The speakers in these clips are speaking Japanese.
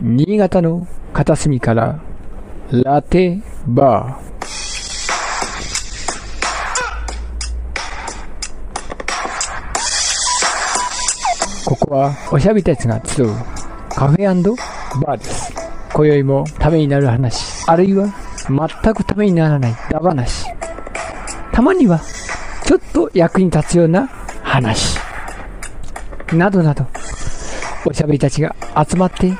新潟の片隅からラテバー。ここはおしゃべりたちが集うカフェバーです。今宵もためになる話、あるいは全くためにならないダ話。たまにはちょっと役に立つような話。などなど、おしゃべりたちが集まって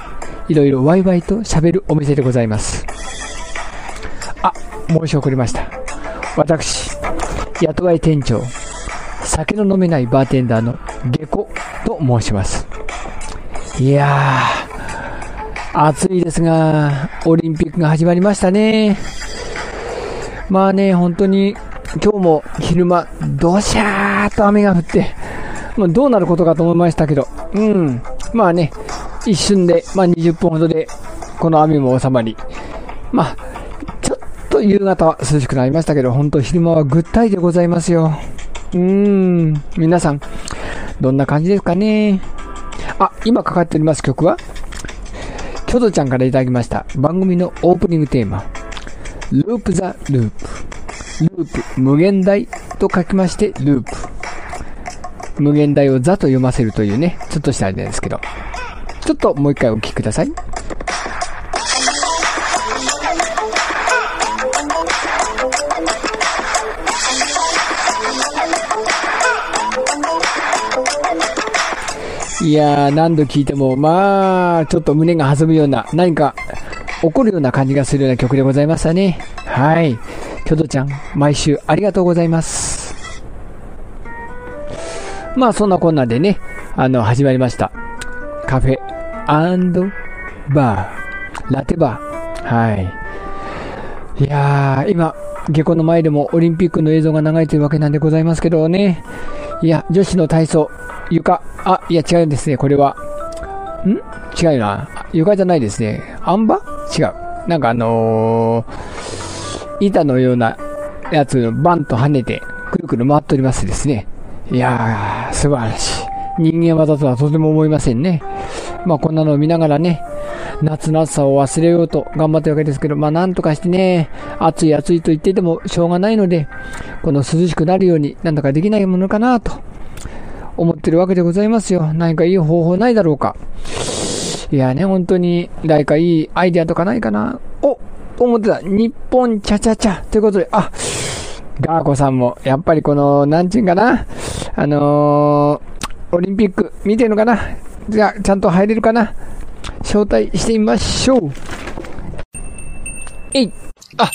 いろいろワイワイと喋るお店でございます。あ、申し遅れました。私、雇い店長、酒の飲めないバーテンダーの下戸と申します。いやー、暑いですが、オリンピックが始まりましたね。まあね、本当に、今日も昼間、どしゃーっと雨が降って、まあ、どうなることかと思いましたけど、うん、まあね、一瞬で、まあ、20分ほどで、この雨も収まり、まあ、ちょっと夕方は涼しくなりましたけど、本当昼間はぐったりでございますよ。うーん、皆さん、どんな感じですかね？あ、今かかっております曲は、キョドちゃんからいただきました番組のオープニングテーマ、ループザループ。ループ、無限大と書きまして、ループ。無限大をザと読ませるというね、ちょっとしたあれですけど。ちょっともう一回お聞きください。いやー、何度聴いても、まあ、ちょっと胸が弾むような、何か起こるような感じがするような曲でございましたね。はい。キョドちゃん、毎週ありがとうございます。まあ、そんなこんなでね、あの、始まりました。カフェバー、ラテバー。はい。いやー、今、下校の前でもオリンピックの映像が流れてるわけなんでございますけどね。いや、女子の体操、床、あ、いや違うんですね、これは。ん？違うな。床じゃないですね。あん馬違う。なんかあのー、板のようなやつバンと跳ねて、くるくる回っておりますですね。いやー、素晴らしい。人間技とはとても思いませんね。まあこんなのを見ながらね、夏の暑さを忘れようと頑張ってるわけですけど、まあなんとかしてね、暑い暑いと言っていてもしょうがないので、この涼しくなるようになんとかできないものかなと思ってるわけでございますよ。何かいい方法ないだろうか。いやね、本当に誰かいいアイデアとかないかな？お思ってた。日本チャチャチャということで、あ、ガーコさんも、やっぱりこの、なんちゅうんかな？あのー、オリンピック見てるのかな？じゃあ、ちゃんと入れるかな？招待してみましょう。えい。あ、あ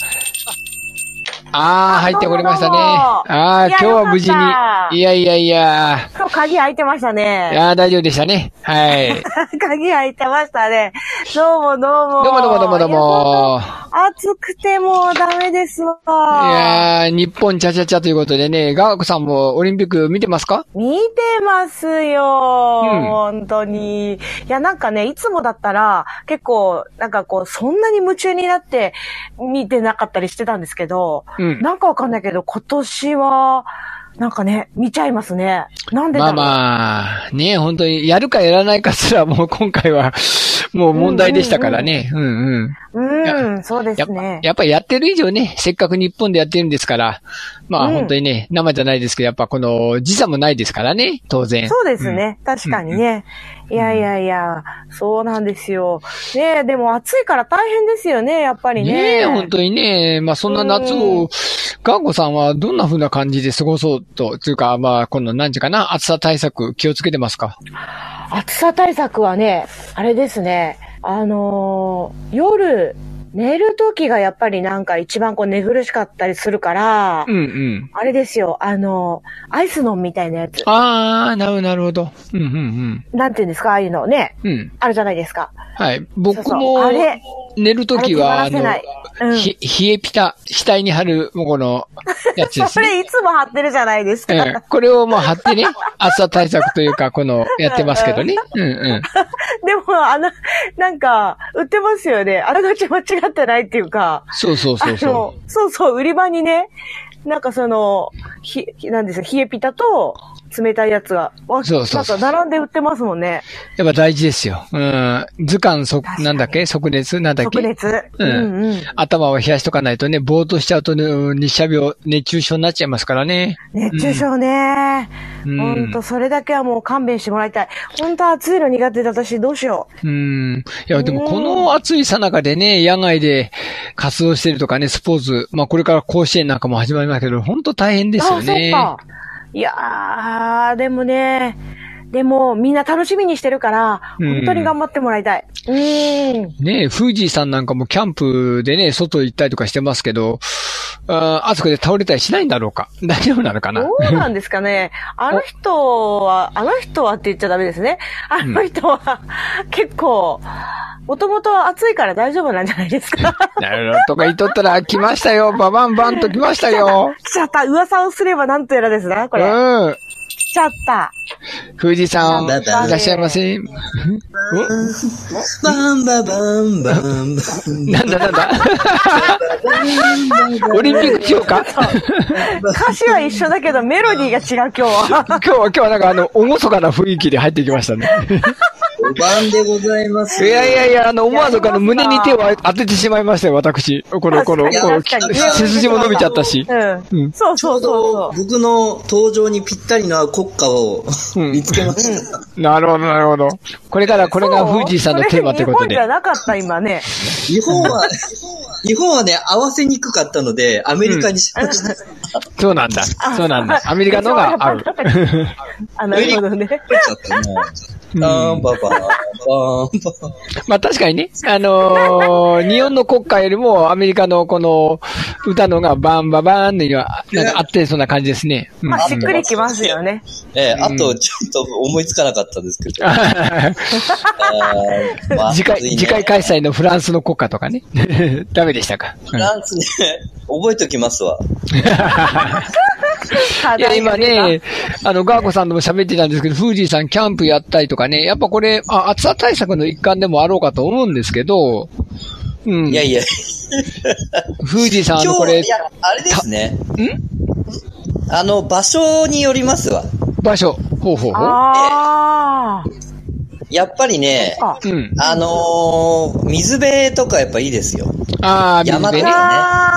あ、入ってこれましたね。ああ、今日は無事に。いやいやいや。今日鍵開いてましたね。いや大丈夫でしたね。はい。鍵開いてましたね。どうもどうも。どうもどうもどうもどうも。暑くてもうダメですわ。いやー、日本チャチャチャということでね、ガークさんもオリンピック見てますか？見てますよ、うん、本当に。いや、なんかね、いつもだったら、結構、なんかこう、そんなに夢中になって見てなかったりしてたんですけど、うん、なんかわかんないけど、今年は、なんかね、見ちゃいますね。なんでだろうまあまあ、ね、本当に、やるかやらないかすらもう今回は、もう問題でしたからね。うんうん。うん、そうですね。やっぱりやってる以上ね、せっかく日本でやってるんですから、まあ、本当にね、生じゃないですけど、やっぱこの時差もないですからね、当然。そうですね。確かにね。いやいやいや、そうなんですよ。ねでも暑いから大変ですよね、やっぱりね。ね本当にね。まあそんな夏を、ガンゴさんはどんな風な感じで過ごそうと、というか、まあ、今度何時かな、暑さ対策気をつけてますか？暑さ対策はね、あれですね。あのー、夜、寝るときがやっぱりなんか一番こう寝苦しかったりするから、うんうん。あれですよ、あの、アイスノンみたいなやつ。ああ、なるほど、なるほど。うんうんうん。なんていうんですか、ああいうのね。うん。あるじゃないですか。はい。僕も、そうそうあれ、寝るときは、あの、うん、ひ、冷えピタ、額に貼る、もうこの、やつですね。それいつも貼ってるじゃないですか。うん、これをもう貼ってね、暑さ対策というか、この、やってますけどね。うんうん。でも、あの、なんか、売ってますよね。あらがち間違ってないっていうか。そうそうそうそう。そうそう、売り場にね、なんかその、ひ、なんですか、冷えピタと、冷たいやつが。そうそうそう。なんか並んで売ってますもんね。やっぱ大事ですよ。うん。図鑑そ、なんだっけ？即熱なんだっけ？即熱。うん。うんうん、頭を冷やしとかないとね、ぼーっとしちゃうと、ね、日射病、熱中症になっちゃいますからね。熱中症ね。うん。ほんと、それだけはもう勘弁してもらいたい。本当暑いの苦手で私どうしよう。うん。いや、でもこの暑いさなかでね、野外で活動してるとかね、スポーツ、まあこれから甲子園なんかも始まりますけど、本当大変ですよね。あ、そっか。いやー、でもね、でも、みんな楽しみにしてるから、本当に頑張ってもらいたい。うん。ねえ、フージーさんなんかもキャンプでね、外行ったりとかしてますけど、ああそこで倒れたりしないんだろうか 大丈夫なのかな？どうなんですかね。あの人は、あの人はって言っちゃダメですね。あの人は、結構、もともと暑いから大丈夫なんじゃないですか。なるほど。とか言っとったら、来ましたよ。ババンバンと来ましたよ。来ちゃった。噂をすればなんとやらですな、これ。うん。来ちゃった。富士山、いらっしゃいませ。バンババンバンバン。なんだなんだオリンピックしようか歌詞は一緒だけどメロディーが違う今日は。今日は、今日はなんかあの、おごそかな雰囲気で入ってきましたね。5番でございます。いやいやいや、あの、思わずあの、胸に手を当ててしまいましたよ、私。この、この、この、背筋も伸びちゃったし。うん。そうそうそう。僕の登場にぴったりな国歌を見つけました。なるほど、なるほど。これからこれがフージーさんのテーマってことで。日本じゃなかった、今ね。日本は、日本はね、合わせにくかったので、アメリカにしました。そうなんだ。そうなんだ。アメリカのが合う。あ、なるほどね。バンバババンバまあ確かにね、あのー、日本の国歌よりもアメリカのこの歌のがバンババンのには、なんか合ってそうな感じですね。まあしっくりきますよね。ええ、あとちょっと思いつかなかったんですけど。次回、次回開催のフランスの国歌とかね。ダメでしたか？フランスね、覚えときますわ。いや、今ね、あの、ガーコさんとも喋ってたんですけど、フージーさんキャンプやったりとかね、やっぱこれ、あ、暑さ対策の一環でもあろうかと思うんですけど、うん。いやいや。フージーさん、あの、これ。いや、あれですね。ん？あの、場所によりますわ。場所。ほうほうほう。ああ。やっぱりね、うん、あのー、水辺とかやっぱいいですよ。ああ、山とかね。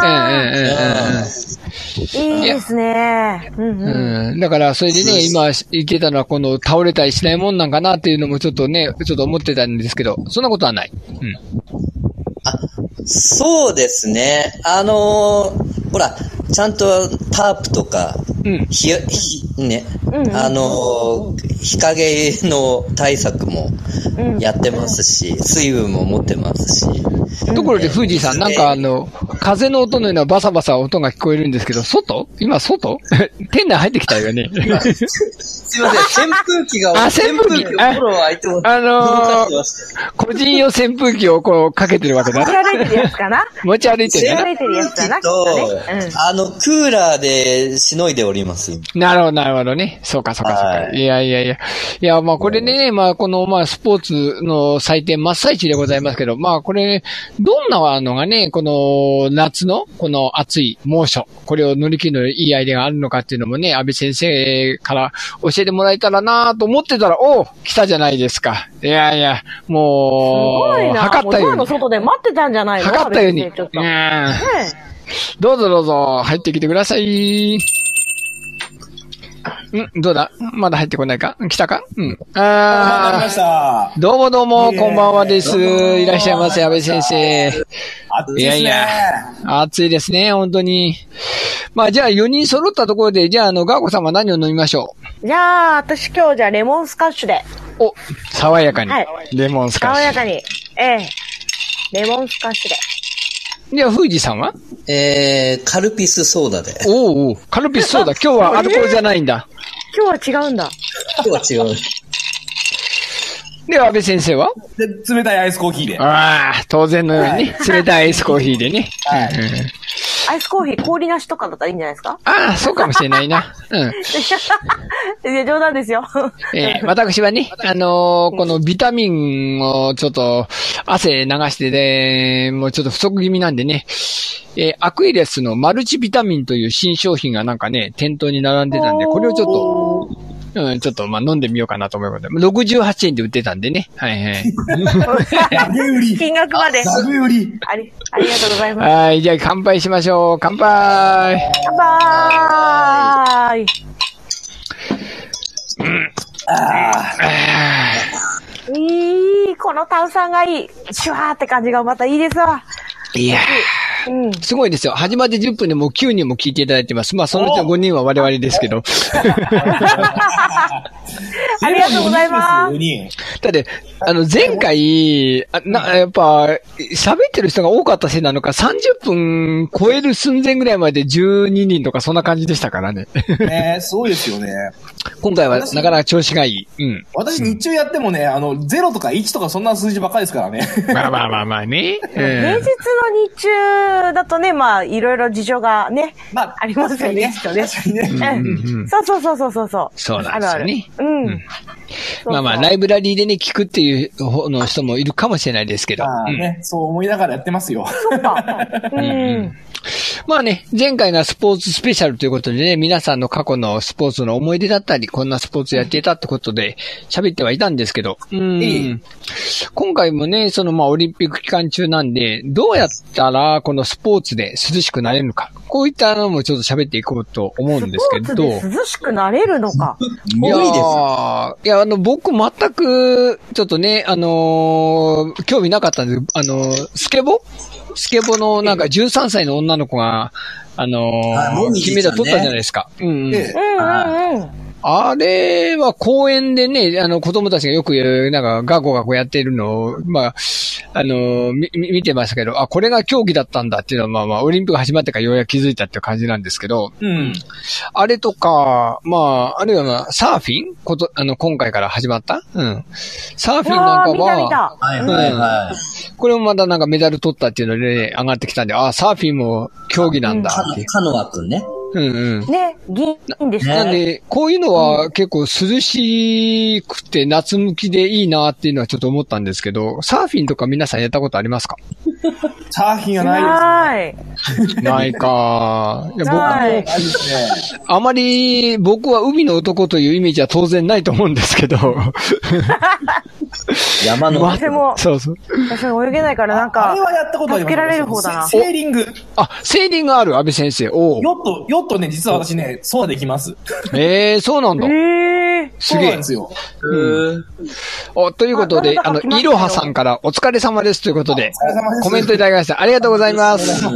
うんうんうんうん。いいですね。うん、うん、だから、それでね、今言ってたのは、この倒れたりしないもんなんかなっていうのもちょっとね、ちょっと思ってたんですけど、そんなことはない。うん。あ、そうですね。あのー、ほら、ちゃんとタープとか、うん、ひ、ひ、ね、うんうん、あのー、日陰の対策もやってますし、うん、水分も持ってますし。ところで、富士さん、なんかあの、風の音のようなバサバサ音が聞こえるんですけど、外？今外？店内入ってきたよね。すいません、扇風機が、あ、扇風機。ああのー、個人用扇風機をこうかけてるわけだ持ち歩いてるやつかな。持ち歩いてる持ち歩いてるやつだな。と、あの、クーラーでしのいでおります。なるほど、なるほどね。そうか、そうか、そうか。いやいやいや。いや、まあこれね、まあこの、まあスポーツの祭典真っ最中でございますけど、まあこれ、どんなのがね、この夏の、この暑い猛暑、これを乗り切るのいいアイデアがあるのかっていうのもね、安倍先生から教えてもらえたらなと思ってたら、お来たじゃないですか。いやいや、もう、すごいな。測ったように。の外で待ってたんじゃないの？測ったように。どうぞどうぞ、入ってきてください。んどうだ？まだ入ってこないか？来たか？うん。ああ。どうもどうも、こんばんはです。いらっしゃいませ、安倍先生。いやいや、暑いですね、本当に。まあ、じゃあ4人揃ったところで、じゃあ、あの、ガーコ様何を飲みましょう？じゃあ、私今日じゃあレモンスカッシュで。お、爽やかに。はい。レモンスカッシュ。爽やかに。ええ。レモンスカッシュで。じゃあ、富士さんは？えー、カルピスソーダで。おおカルピスソーダ。今日はアルコールじゃないんだ。今日は違うんだ。今日は違う。では、安倍先生は？で、冷たいアイスコーヒーで。ああ、当然のようにね、はい、冷たいアイスコーヒーでね。はい。アイスコーヒー、氷なしとかだったらいいんじゃないですか？ああ、そうかもしれないな。うん。いや、冗談ですよ。えー、私はね、あのー、このビタミンをちょっと汗流してで、もうちょっと不足気味なんでね、えー、アクイレスのマルチビタミンという新商品がなんかね、店頭に並んでたんで、これをちょっとうん、ちょっと、まあ、飲んでみようかなと思います。68円で売ってたんでね。はいはい。売り。金額まで。売り。あり、ありがとうございます。はい、じゃあ乾杯しましょう。乾杯乾杯うん。ああ。いい、この炭酸がいい。シュワーって感じがまたいいですわ。いやうん、すごいですよ。始まって10分でもう9人も聞いていただいてます。まあ、そのうちの5人は我々ですけど。ありがとうございます。だって、あの、前回、あな、やっぱ、喋ってる人が多かったせいなのか、30分超える寸前ぐらいまで12人とかそんな感じでしたからね。ねそうですよね。今回はなかなか調子がいい。うん。私日中やってもね、あの、0とか1とかそんな数字ばっかりですからね。まあまあまあまあね。平日の日中だとね、まあ、いろいろ事情がね、まあ、ありますよね、きっとね。そうそうそうそうそう。そうなんですよね。うん。まあまあ、ライブラリーでね、聞くっていう方の人もいるかもしれないですけど。まあね、そう思いながらやってますよ。そうか。うん。まあね、前回がスポーツスペシャルということでね、皆さんの過去のスポーツの思い出だったり、こんなスポーツやってたってことで喋ってはいたんですけど、うん。今回もね、そのまあオリンピック期間中なんで、どうやったらこのスポーツで涼しくなれるのか。こういったのもちょっと喋っていこうと思うんですけど。涼しくなれるのか。いやいや、あの、僕全く、ちょっとね、あのー、興味なかったんですあのー、スケボスケボのなんか13歳の女の子が、あのー、金メダル取ったじゃないですか。うん、うん。うんうんうんあれは公園でね、あの子供たちがよく、なんかガコガコやってるのを、まあ、あの、み、見てましたけど、あ、これが競技だったんだっていうのは、まあまあ、オリンピック始まってからようやく気づいたっていう感じなんですけど、うん。あれとか、まあ、あるいはまあ、サーフィン？こと、あの、今回から始まった？うん。サーフィンなんかは、はいはいはい。これもまだなんかメダル取ったっていうので、ね、上がってきたんで、あ、サーフィンも競技なんだって。カノア君ね。うんうん。ね、銀ですね。なんで、こういうのは結構涼しくて夏向きでいいなっていうのはちょっと思ったんですけど、サーフィンとか皆さんやったことありますか？サーフィンはないですね。ないか。いや僕も、あまり僕は海の男というイメージは当然ないと思うんですけど。山の。私も、そうそう。私も泳げないからなんか、あれはやったことあります助けられる方だな。セーリング。あ、セーリングある、安倍先生。おヨット、ヨットね、実は私ね、そうできます。ええー、そうなんだ。ええー、すげえ。すよ。うん。お、ということで、あの、いろはさんからお疲れ様ですということで、コメントいただきました。ありがとうございます。あ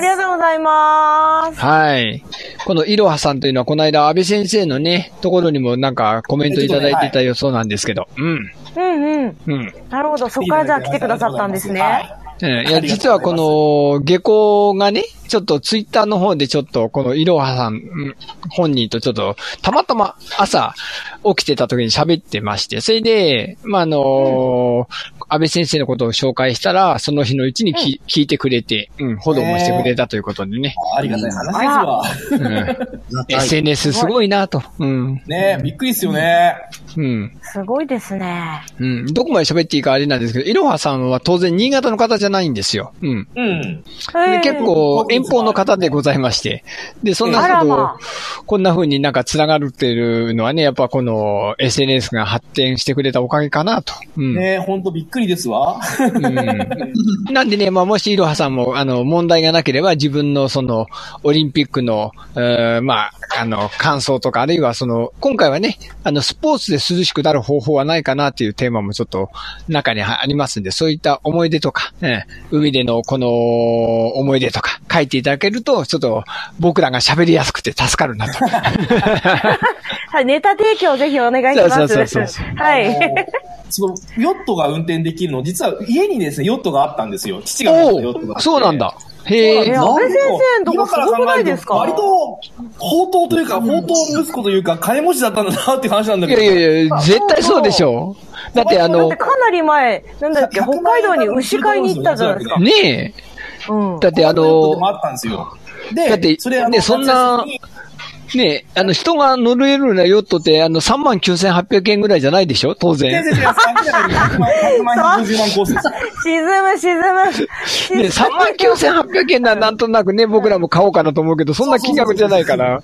りがとうございます。はい。このいろはさんというのは、この間、安倍先生のね、ところにもなんかコメントいただいてた予想なんですけど、うん。うんうん。うん。なるほど。そこからじゃあ来てくださったんですね。いや、実はこの、下校がね、ちょっとツイッターの方でちょっと、このいろはさん本人とちょっと、たまたま朝起きてた時に喋ってまして、それで、まあ、あのー、安倍先生のことを紹介したら、その日のうちにき、うん、聞いてくれて、うん、フォローもしてくれたということでね。ありがたい話ですわ。うん、SNS すごいなと。うん。ねびっくりっすよね。うん。すごいですね。うん。どこまで喋っていいかあれなんですけど、いろはさんは当然新潟の方じゃないんですよ。うん。うん。で結構遠方の方でございまして。で、そんなことを、こんな風になんか繋がるっていうのはね、やっぱこの SNS が発展してくれたおかげかなと。うん。ねほんとびっくりですわ。うん。なんでね、まあもしいろはさんも、あの、問題がなければ自分のその、オリンピックの、えー、まあ、あの、感想とか、あるいはその、今回はね、あの、スポーツで涼しくなる方法はないかなっていうテーマもちょっと中にありますんで、そういった思い出とか、ね、海でのこの思い出とか書いていただけると、ちょっと僕らが喋りやすくて助かるなと。はい、ネタ提供ぜひお願いします。そうそうそうそう。はい。その、ヨットが運転できるの、実は家にですね、ヨットがあったんですよ。父がヨットが。そうなんだ。へえ。安倍先生のとこすごくないですか？割と、宝刀というか、宝刀息子というか、金持ちだったんだなって話なんだけど。いやいやいや、絶対そうでしょ。だってあの。だってかなり前、なんだっけ、北海道に牛飼いに行ったじゃないですか。ねえ。うん。だってあの。あったんですよ。で、だって、それね、そんな、ねあの、人が乗れるようなヨットって、あの、39,800円ぐらいじゃないでしょ？当然。沈む、沈む。ね39,800円ななんとなくね、僕らも買おうかなと思うけど、そんな金額じゃないから。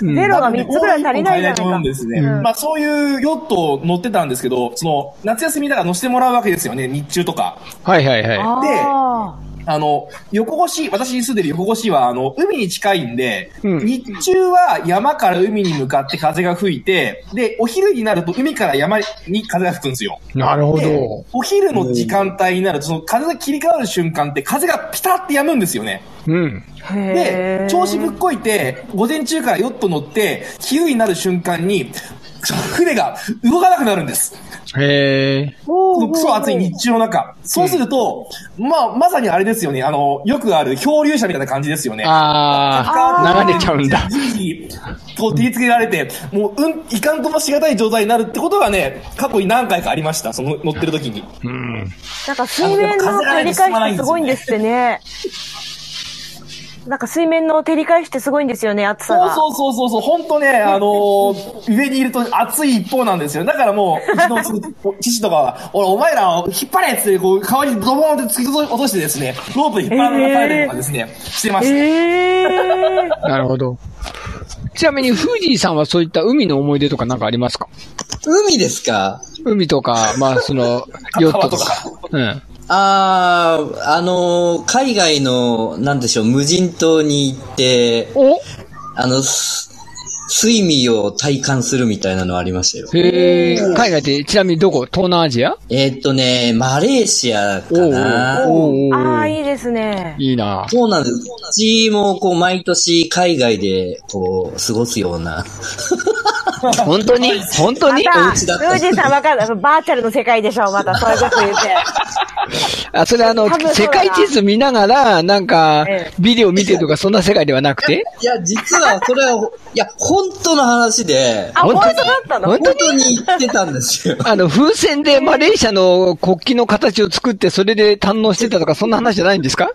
ゼロが3つぐらい足りないじゃないか。うんですね。うん、まあそういうヨットを乗ってたんですけど、その、夏休みだから乗せてもらうわけですよね、日中とか。はいはいはい。で、あの、横越し、私に住んでる横越しは、あの、海に近いんで、うん、日中は山から海に向かって風が吹いて、で、お昼になると海から山に風が吹くんですよ。なるほど。お昼の時間帯になると、その風が切り替わる瞬間って風がピタって止むんですよね。うん。で、調子ぶっこいて、午前中からヨット乗って、昼になる瞬間に、船が動かなくなるんです。へえ。このクソ暑い日中の中。そうすると、うん、まあ、まさにあれですよね。あの、よくある漂流者みたいな感じですよね。ああ、流れちゃうんだ。こう、照りつけられて、もう、うん、いかんともしがたい状態になるってことがね、過去に何回かありました。その、乗ってる時に。うん。なんか水面の照り返しすごいんですってね。なんか水面の照り返しってすごいんですよね、暑さが。そうそうそうそう、本当ね、あのー、上にいると暑い一方なんですよ。だからもう、うちの父とかは、俺、お前らを引っ張れって、こう、川にドボンって突き落としてですね、ロープで引っ張られたりとかですね、えー、してました。えー、なるほど。ちなみに、フージーさんはそういった海の思い出とかなんかありますか？海ですか？海とか、まあ、その、ヨットとか。うん。ああ、あのー、海外の、なんでしょう、無人島に行って、あの、睡眠を体感するみたいなのありましたよ。へえ。海外ってちなみにどこ？東南アジア？えー、っとね、マレーシアかな。ああ、いいですね。いいな。そうなんです。うちもこう毎年海外でこう過ごすような。本当に？本当に？また、ルージーさんわかる。バーチャルの世界でしょ、また。そういうこと言って。あ、それあの、世界地図見ながら、なんか、ビデオ見てとか、そんな世界ではなくて？いや、実は、これは、いや、本当の話で、あ、本当だったの？本当に？言ってたんですよ。あの、風船でマレーシアの国旗の形を作って、それで堪能してたとか、そんな話じゃないんですか？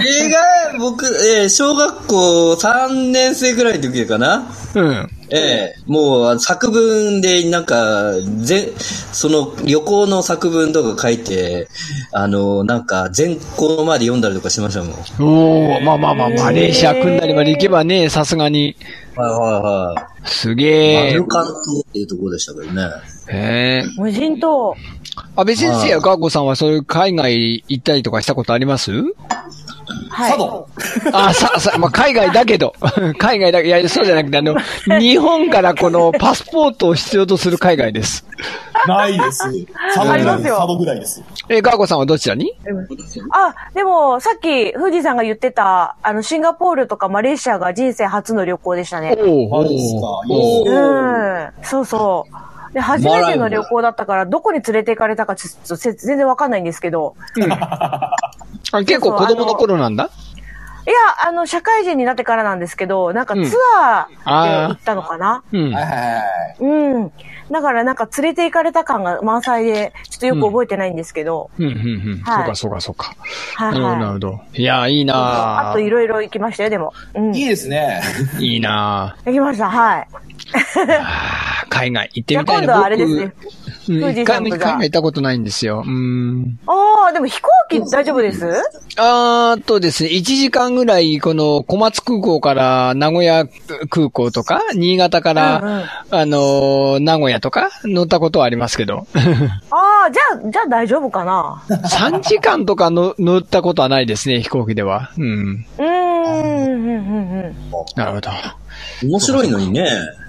映画、僕、えー、小学校3年生ぐらいの時かな。うん。ええもう作文でなんか、ぜ、その旅行の作文とか書いて、あの、なんか全校まで読んだりとかしましたもん。おおまあまあまあ、マレーシア組んだりまで行けばね、さすがに。はいはいはい。すげえ。マルカン島っていうところでしたけどね。へえ。無人島。安倍先生やガーコさんはそういう海外行ったりとかしたことあります？はい。佐渡あ、さ、さ、まあ、海外だけど。海外だけ、いや、そうじゃなくて、あの、日本からこのパスポートを必要とする海外です。ないです。佐渡ぐらいです。佐渡ぐらいです。え、ガーゴさんはどちらに？あ、でも、さっき、富士さんが言ってた、あの、シンガポールとかマレーシアが人生初の旅行でしたね。おお、ですか。うん。そうそう。で、初めての旅行だったから、どこに連れて行かれたかちょっと全然わかんないんですけど。う んあ結構子供の頃なんだ？いや、あの、社会人になってからなんですけど、なんかツアーで行ったのかな、うん、うん。だからなんか連れて行かれた感が満載で、ちょっとよく覚えてないんですけど。うん、うん、うん。はい、そうか、そうか、そうか。はい、はい。なるほど。いや、いいなあといろいろ行きましたよ、でも。うん、いいですね。いいな行きました、はい。海外行ってみたいな。今度はあれですね。一回も、一回も行ったことないんですよ。うん。ああ、でも飛行機大丈夫です？あーとですね、1時間ぐらい、この小松空港から名古屋空港とか、新潟から、うんうん、あの、名古屋とか乗ったことはありますけど。ああ、じゃあ、じゃあ大丈夫かな ?3 時間とかの乗ったことはないですね、飛行機では。うん。うん、うん、うん、うん。なるほど。面白いのにね。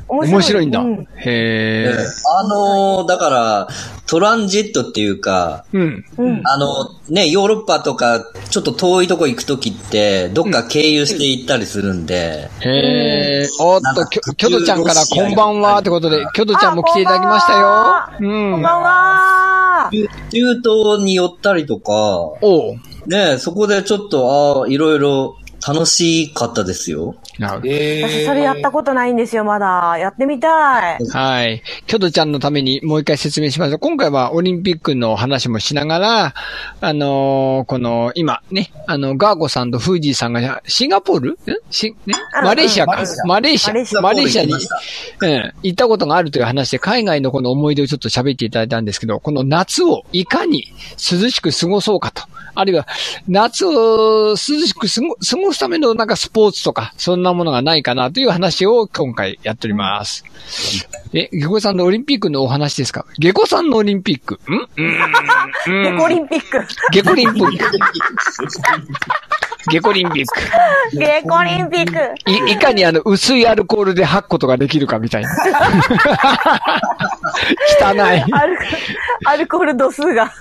面白いんだ。うん、へえ。あのー、だから、トランジットっていうか、うん。あの、ね、ヨーロッパとか、ちょっと遠いとこ行くときって、どっか経由して行ったりするんで。うん、へえ。おっと、きょ、きょどちゃんからこんばんはってことで、きょどちゃんも来ていただきましたよ。うん。こんばんは。中東に寄ったりとか、おね、そこでちょっと、ああ、いろいろ楽しかったですよ。なるほど。私それやったことないんですよ、まだ。やってみたい。はい。キョドちゃんのためにもう一回説明します今回はオリンピックの話もしながら、あのー、この、今ね、あの、ガーゴさんとフージーさんがシンガポール？し、ね、マレーシアか。マレーシア。マレーシアに、うん、行ったことがあるという話で、海外のこの思い出をちょっと喋っていただいたんですけど、この夏をいかに涼しく過ごそうかと。あるいは、夏を涼しく過ご過ごすためのなんかスポーツとか、そんなものがないかなという話を今回やっております。え、ゲコさんのオリンピックのお話ですか？ゲコさんのオリンピック？んゲコリンピック。ゲコリンピック。ゲコリンピック。ゲコリンピック。い、いかにあの、薄いアルコールで吐くことができるかみたいな。汚い。アルアルコール度数が。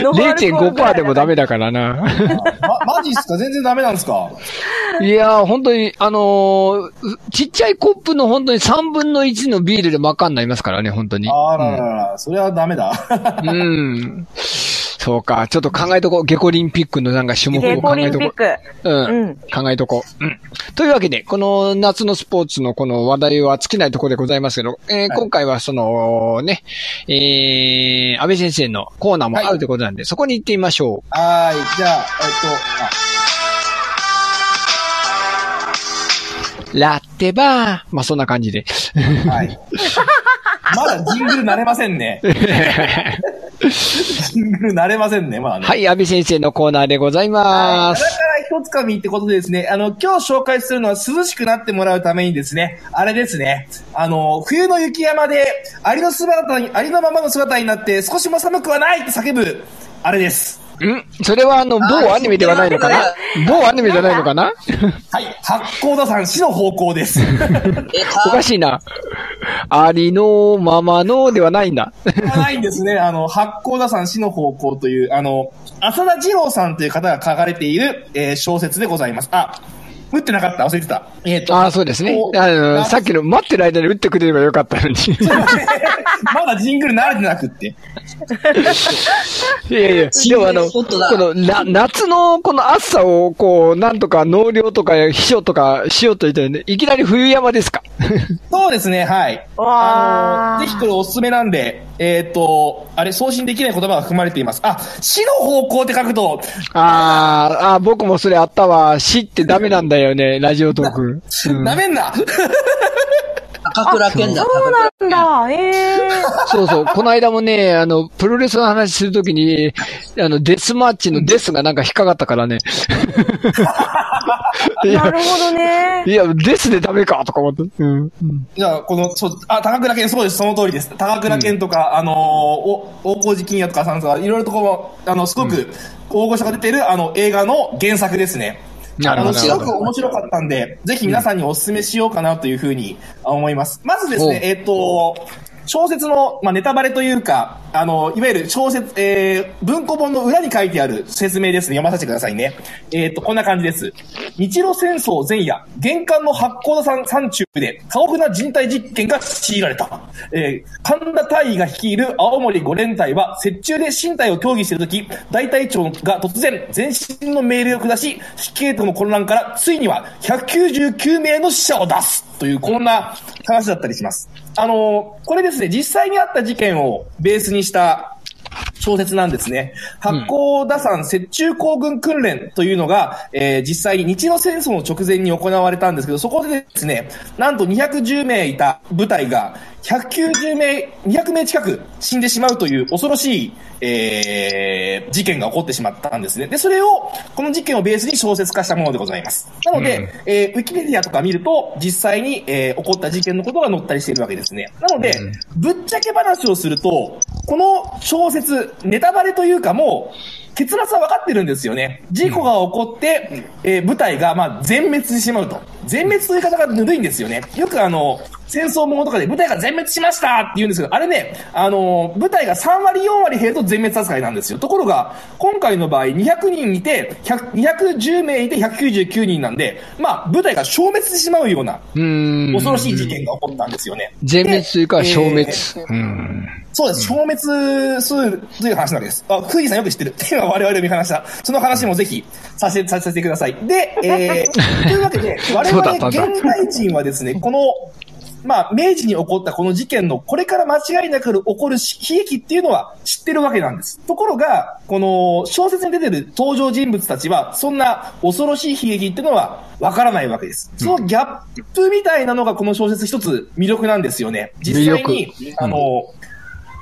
0.5% でもダメだからな。ま、マジっすか？全然ダメなんですか？いやー、本当に、あのー、ちっちゃいコップの本当に3分の1のビールで真っ赤になりますからね、本当に。あららら、うん、それはダメだ。うん。そうか。ちょっと考えとこう。ゲコリンピックのなんか種目を考えとこう。うん。うん、考えとこう。うん。というわけで、この夏のスポーツのこの話題は尽きないところでございますけど、えー、はい、今回はそのね、えー、安倍先生のコーナーもあるということなんで、はい、そこに行ってみましょう。はい。じゃあ、えっと、ラッテバー。まあ、そんな感じで。はい。まだジングル慣れませんね。ジングル慣れませんね、まあね。はい、安倍先生のコーナーでございます。だから一つかみってことでですね、あの、今日紹介するのは涼しくなってもらうためにですね、あれですね、あの、冬の雪山で、ありの姿に、ありのままの姿になって少しも寒くはないって叫ぶ、あれです。ん？それはあの、某アニメではないのかな？某アニメじゃないのかな？はい、八甲田山死の方向です。おかしいな。ありのままのではないんだ。ないんですね。あの、八甲田山死の方向という、あの、浅田二郎さんという方が書かれている、えー、小説でございます。あ、打ってなかった？忘れてた？えっ、ー、と。ああ、そうですね。あの、さっきの待ってる間に打ってくれればよかったのに。まだジングル慣れてなくって。いやいや、でもあの、このな、夏のこの暑さを、こう、なんとか農業とか秘書とかしようと言ってね、いきなり冬山ですか？そうですね、はい。あの、ぜひこれおすすめなんで、えっ、ー、と、あれ、送信できない言葉が含まれています。あ、死の方向って書くと。ああ、僕もそれあったわ。死ってダメなんだよね、ラジオトーク。ダメんな。高倉健だ。そうなんだ。ええー、そうそう。この間もね、あの、プロレスの話するときに、あの、デスマッチのデスがなんか引っかかったからね。なるほどね。いや、デスでダメかとか思って。うん。いや、この、そう、あ、高倉健、そうです、その通りです。高倉健とか、うん、あのお、大河内金也とかさんとか、いろいろとこう、あの、すごく、大御所が出てる、あの、映画の原作ですね。ほど。すごく面白かったんで、ぜひ皆さんにお勧めしようかなというふうに思います。まずですね、えっ、と、小説の、まあ、ネタバレというか、あの、いわゆる小説、えー、文庫本の裏に書いてある説明ですね。読ませてくださいね。えっ、ー、と、こんな感じです。日露戦争前夜、玄関の八甲田山山中で、過酷な人体実験が強いられた。えー、神田大尉が率いる青森五連隊は、雪中で身体を協議しているとき、大隊長が突然、全身の命令を下し、指揮系統の混乱から、ついには199名の死者を出す。という、こんな話だったりします。あの、これですね、実際にあった事件をベースにした小説なんですね。八甲田山雪中行軍訓練というのが、えー、実際に日露戦争の直前に行われたんですけど、そこでですね、なんと210名いた部隊が190名、200名近く死んでしまうという恐ろしい、えー、事件が起こってしまったんですね。で、それを、この事件をベースに小説化したものでございます。なので、うん、えー、ウィキペディアとか見ると、実際に、えー、起こった事件のことが載ったりしているわけですね。なので、うん、ぶっちゃけ話をすると、この小説、ネタバレというかもう、結末は分かってるんですよね。事故が起こって、えー、部隊が、まあ、全滅してしまうと。全滅という方がぬるいんですよね。よくあの、戦争ものとかで部隊が全滅しましたって言うんですけど、あれね、あの、部隊が3割4割減ると全滅扱いなんですよ。ところが、今回の場合200人いて、210名いて199人なんで、まあ、部隊が消滅してしまうような、恐ろしい事件が起こったんですよね。全滅というか消滅。えー、そうです。消滅するという話なわけです。あ、クージさんよく知ってる。っていうのは我々見話した。その話もぜひさせて、させてください。で、えー、というわけで、我々現代人はですね、このまあ、明治に起こったこの事件のこれから間違いなく起こる悲劇っていうのは知ってるわけなんです。ところが、この小説に出てる登場人物たちは、そんな恐ろしい悲劇っていうのはわからないわけです。そのギャップみたいなのがこの小説一つ魅力なんですよね。実際に、あの、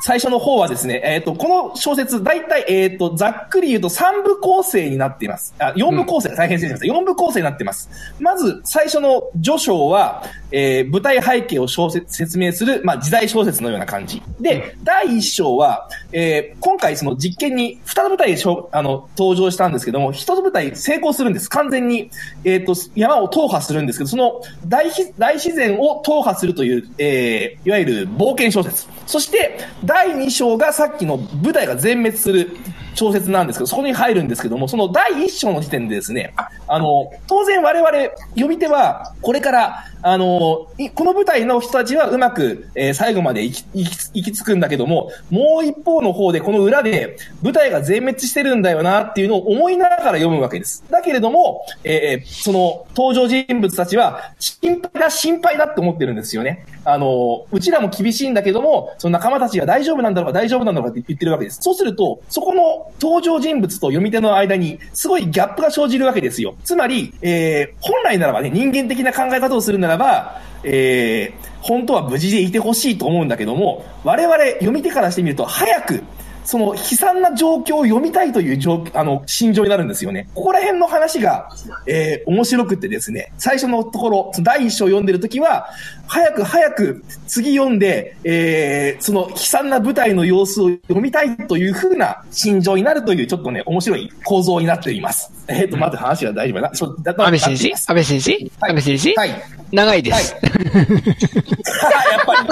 最初の方はですね、えっ、ー、と、この小説、大体、えっ、ー、と、ざっくり言うと3部構成になっています。あ、4部構成、うん、大変失礼しました。4部構成になっています。まず、最初の序章は、えー、舞台背景を小説説明する、まあ、時代小説のような感じ。で、第1章は、えー、今回その実験に2舞台あの登場したんですけども、1つ舞台成功するんです。完全に、えっ、ー、と、山を踏破するんですけど、その大大自然を踏破するという、えー、いわゆる冒険小説。そして、第2章がさっきの舞台が全滅する小説なんですけど、そこに入るんですけども、その第1章の時点でですね、あの、当然我々読み手は、これから、あの、この舞台の人たちはうまく、えー、最後まで行き行き行き着くんだけども、もう一方の方で、この裏で舞台が全滅してるんだよなっていうのを思いながら読むわけです。だけれども、えー、その登場人物たちは、心配だ、心配だって思ってるんですよね。あの、うちらも厳しいんだけども、その仲間たちが大丈夫なんだろうか、大丈夫なんだろうかって言ってるわけです。そうすると、そこの登場人物と読み手の間に、すごいギャップが生じるわけですよ。つまり、えー、本来ならばね、人間的な考え方をするならば、えー、本当は無事でいてほしいと思うんだけども、我々読み手からしてみると、早くその悲惨な状況を読みたいという状あの、心情になるんですよね。ここら辺の話が、えー、面白くてですね、最初のところ、第一章を読んでるときは、早く早く次読んで、えー、その悲惨な舞台の様子を読みたいというふうな心情になるという、ちょっとね、面白い構造になっています。えっ、ー、と、まず話が大丈夫な。そう、だと安倍先生安倍先生、はい、安倍先生はい。長いです。はい、やっぱり。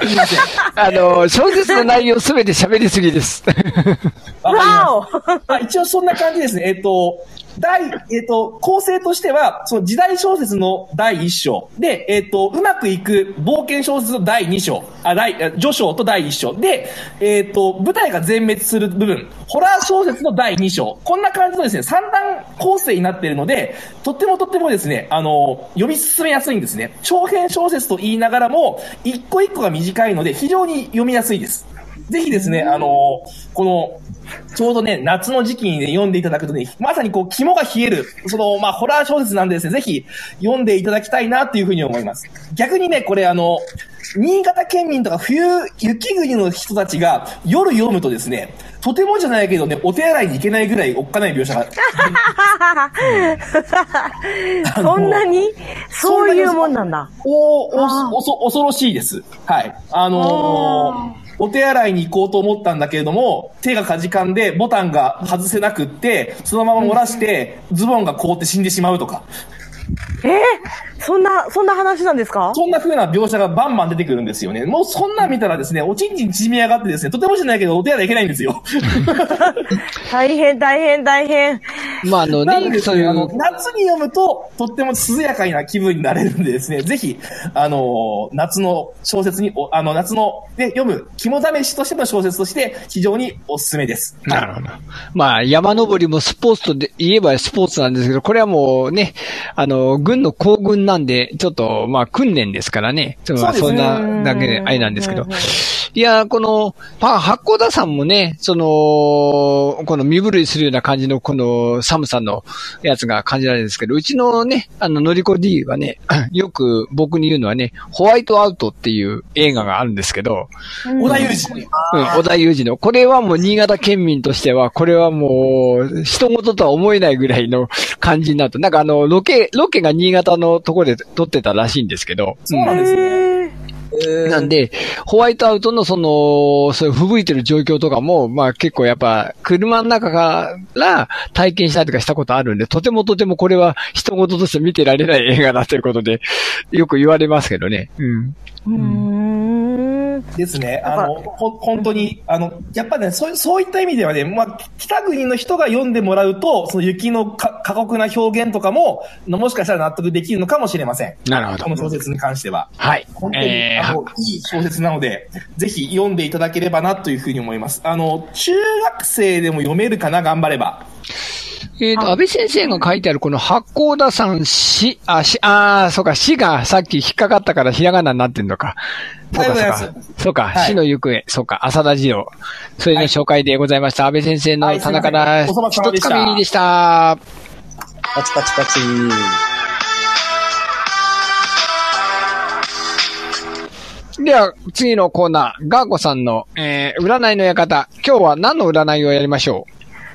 すみません。あの、小説の内容すべて喋りすぎです。わお 一応そんな感じですね。えっ、ー、と、第、えっ、ー、と、構成としては、その時代小説の第一章。で、えっ、ー、と、うまくいく冒険小説の第二章。あ、第、序章と第一章。で、えっ、ー、と、舞台が全滅する部分。ホラー小説の第二章。こんな感じのですね、三段構成になっているので、とってもとってもですね、あの、読み進めやすいんですね。長編小説と言いながらも、一個一個が短いので、非常に読みやすいです。ぜひですね、あの、この、ちょうどね、夏の時期にね、読んでいただくとね、まさにこう、肝が冷える、その、まあ、ホラー小説なんでですね、ぜひ読んでいただきたいなっていうふうに思います。逆にね、これあの、新潟県民とか冬、雪国の人たちが夜読むとですね、とてもじゃないけどね、お手洗いに行けないぐらいおっかない描写が。そんなに？そういうもんなんだ。お、お、お、そ、恐ろしいです。はい。あのーお手洗いに行こうと思ったんだけれども、手がかじかんでボタンが外せなくって、そのまま漏らして、ズボンが凍って死んでしまうとか。えー、そんな、そんな話なんですか？そんな風な描写がバンバン出てくるんですよね。もうそんなん見たらですね、おちんちん縮み上がってですね、とてもじゃないけど、お手洗いいけないんですよ。大変、大変、大変。まあ、あのね、そういう。あの、夏に読むと、とっても涼やかな気分になれるんでですね、ぜひ、あの、夏の小説に、あの、夏の、で、読む、肝試しとしての小説として、非常におすすめです。なるほど。まあ、山登りもスポーツとで言えばスポーツなんですけど、これはもうね、あの、軍の行軍なんで、ちょっと、まあ、訓練ですからね。そそんなだけで、あれなんですけど。いや、この、まあ、八甲田さんもね、その、この身震いするような感じのこの寒さのやつが感じられるんですけど、うちのね、あの、のりこ D はね、よく僕に言うのはね、ホワイトアウトっていう映画があるんですけど、小田裕二。うん、小田裕二の。これはもう新潟県民としては、これはもう、人事とは思えないぐらいの感じになると、なんかあの、ロケ、ロケが新潟のところで撮ってたらしいんですけど。そうなんですね。なんで、ホワイトアウトのその、そういう吹雪いてる状況とかも、まあ結構やっぱ、車の中から体験したりとかしたことあるんで、とてもとてもこれは人事として見てられない映画だということで、よく言われますけどね。うん。うんですね。あの、ほ、本当に、あの、やっぱね、そう、そういった意味ではね、まあ、北国の人が読んでもらうと、その雪の過酷な表現とかも、もしかしたら納得できるのかもしれません。なるほど。この小説に関しては。はい。本当に、えー、あの、いい小説なので、ぜひ読んでいただければなというふうに思います。あの、中学生でも読めるかな、頑張れば。えっ、ー、と、安倍先生が書いてあるこの八甲田山死、あ、し、あそうか、死がさっき引っかかったからひらがなになってんのか。そうか、そうか。そうか、死の行方、そうか、浅田次郎。それの紹介でございました。安倍先生の棚から一つかみでした。パチパチパチ。では、次のコーナー、ガーコさんの、えー、占いの館。今日は何の占いをやりましょう？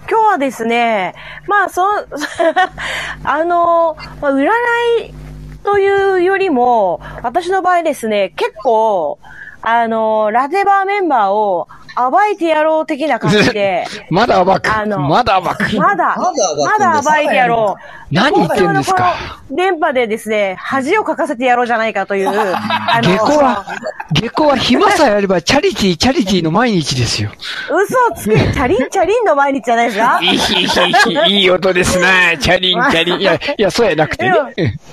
今日はですね、まあ、そ、あの、まあ、占いというよりも、私の場合ですね、結構、あの、ラテバーメンバーを暴いてやろう的な感じで。まだ暴く。あの、まだ暴く。まだ、まだ暴いてやろう。何言ってんですか？電波でですね、恥をかかせてやろうじゃないかという。あの、下校は、下校は暇さえあればチャリティー、チャリティーの毎日ですよ。嘘をつく、チャリンチャリンの毎日じゃないですか？いい、いい、いい音ですね。チャリン、チャリン。いや、いや、そうやなくてね。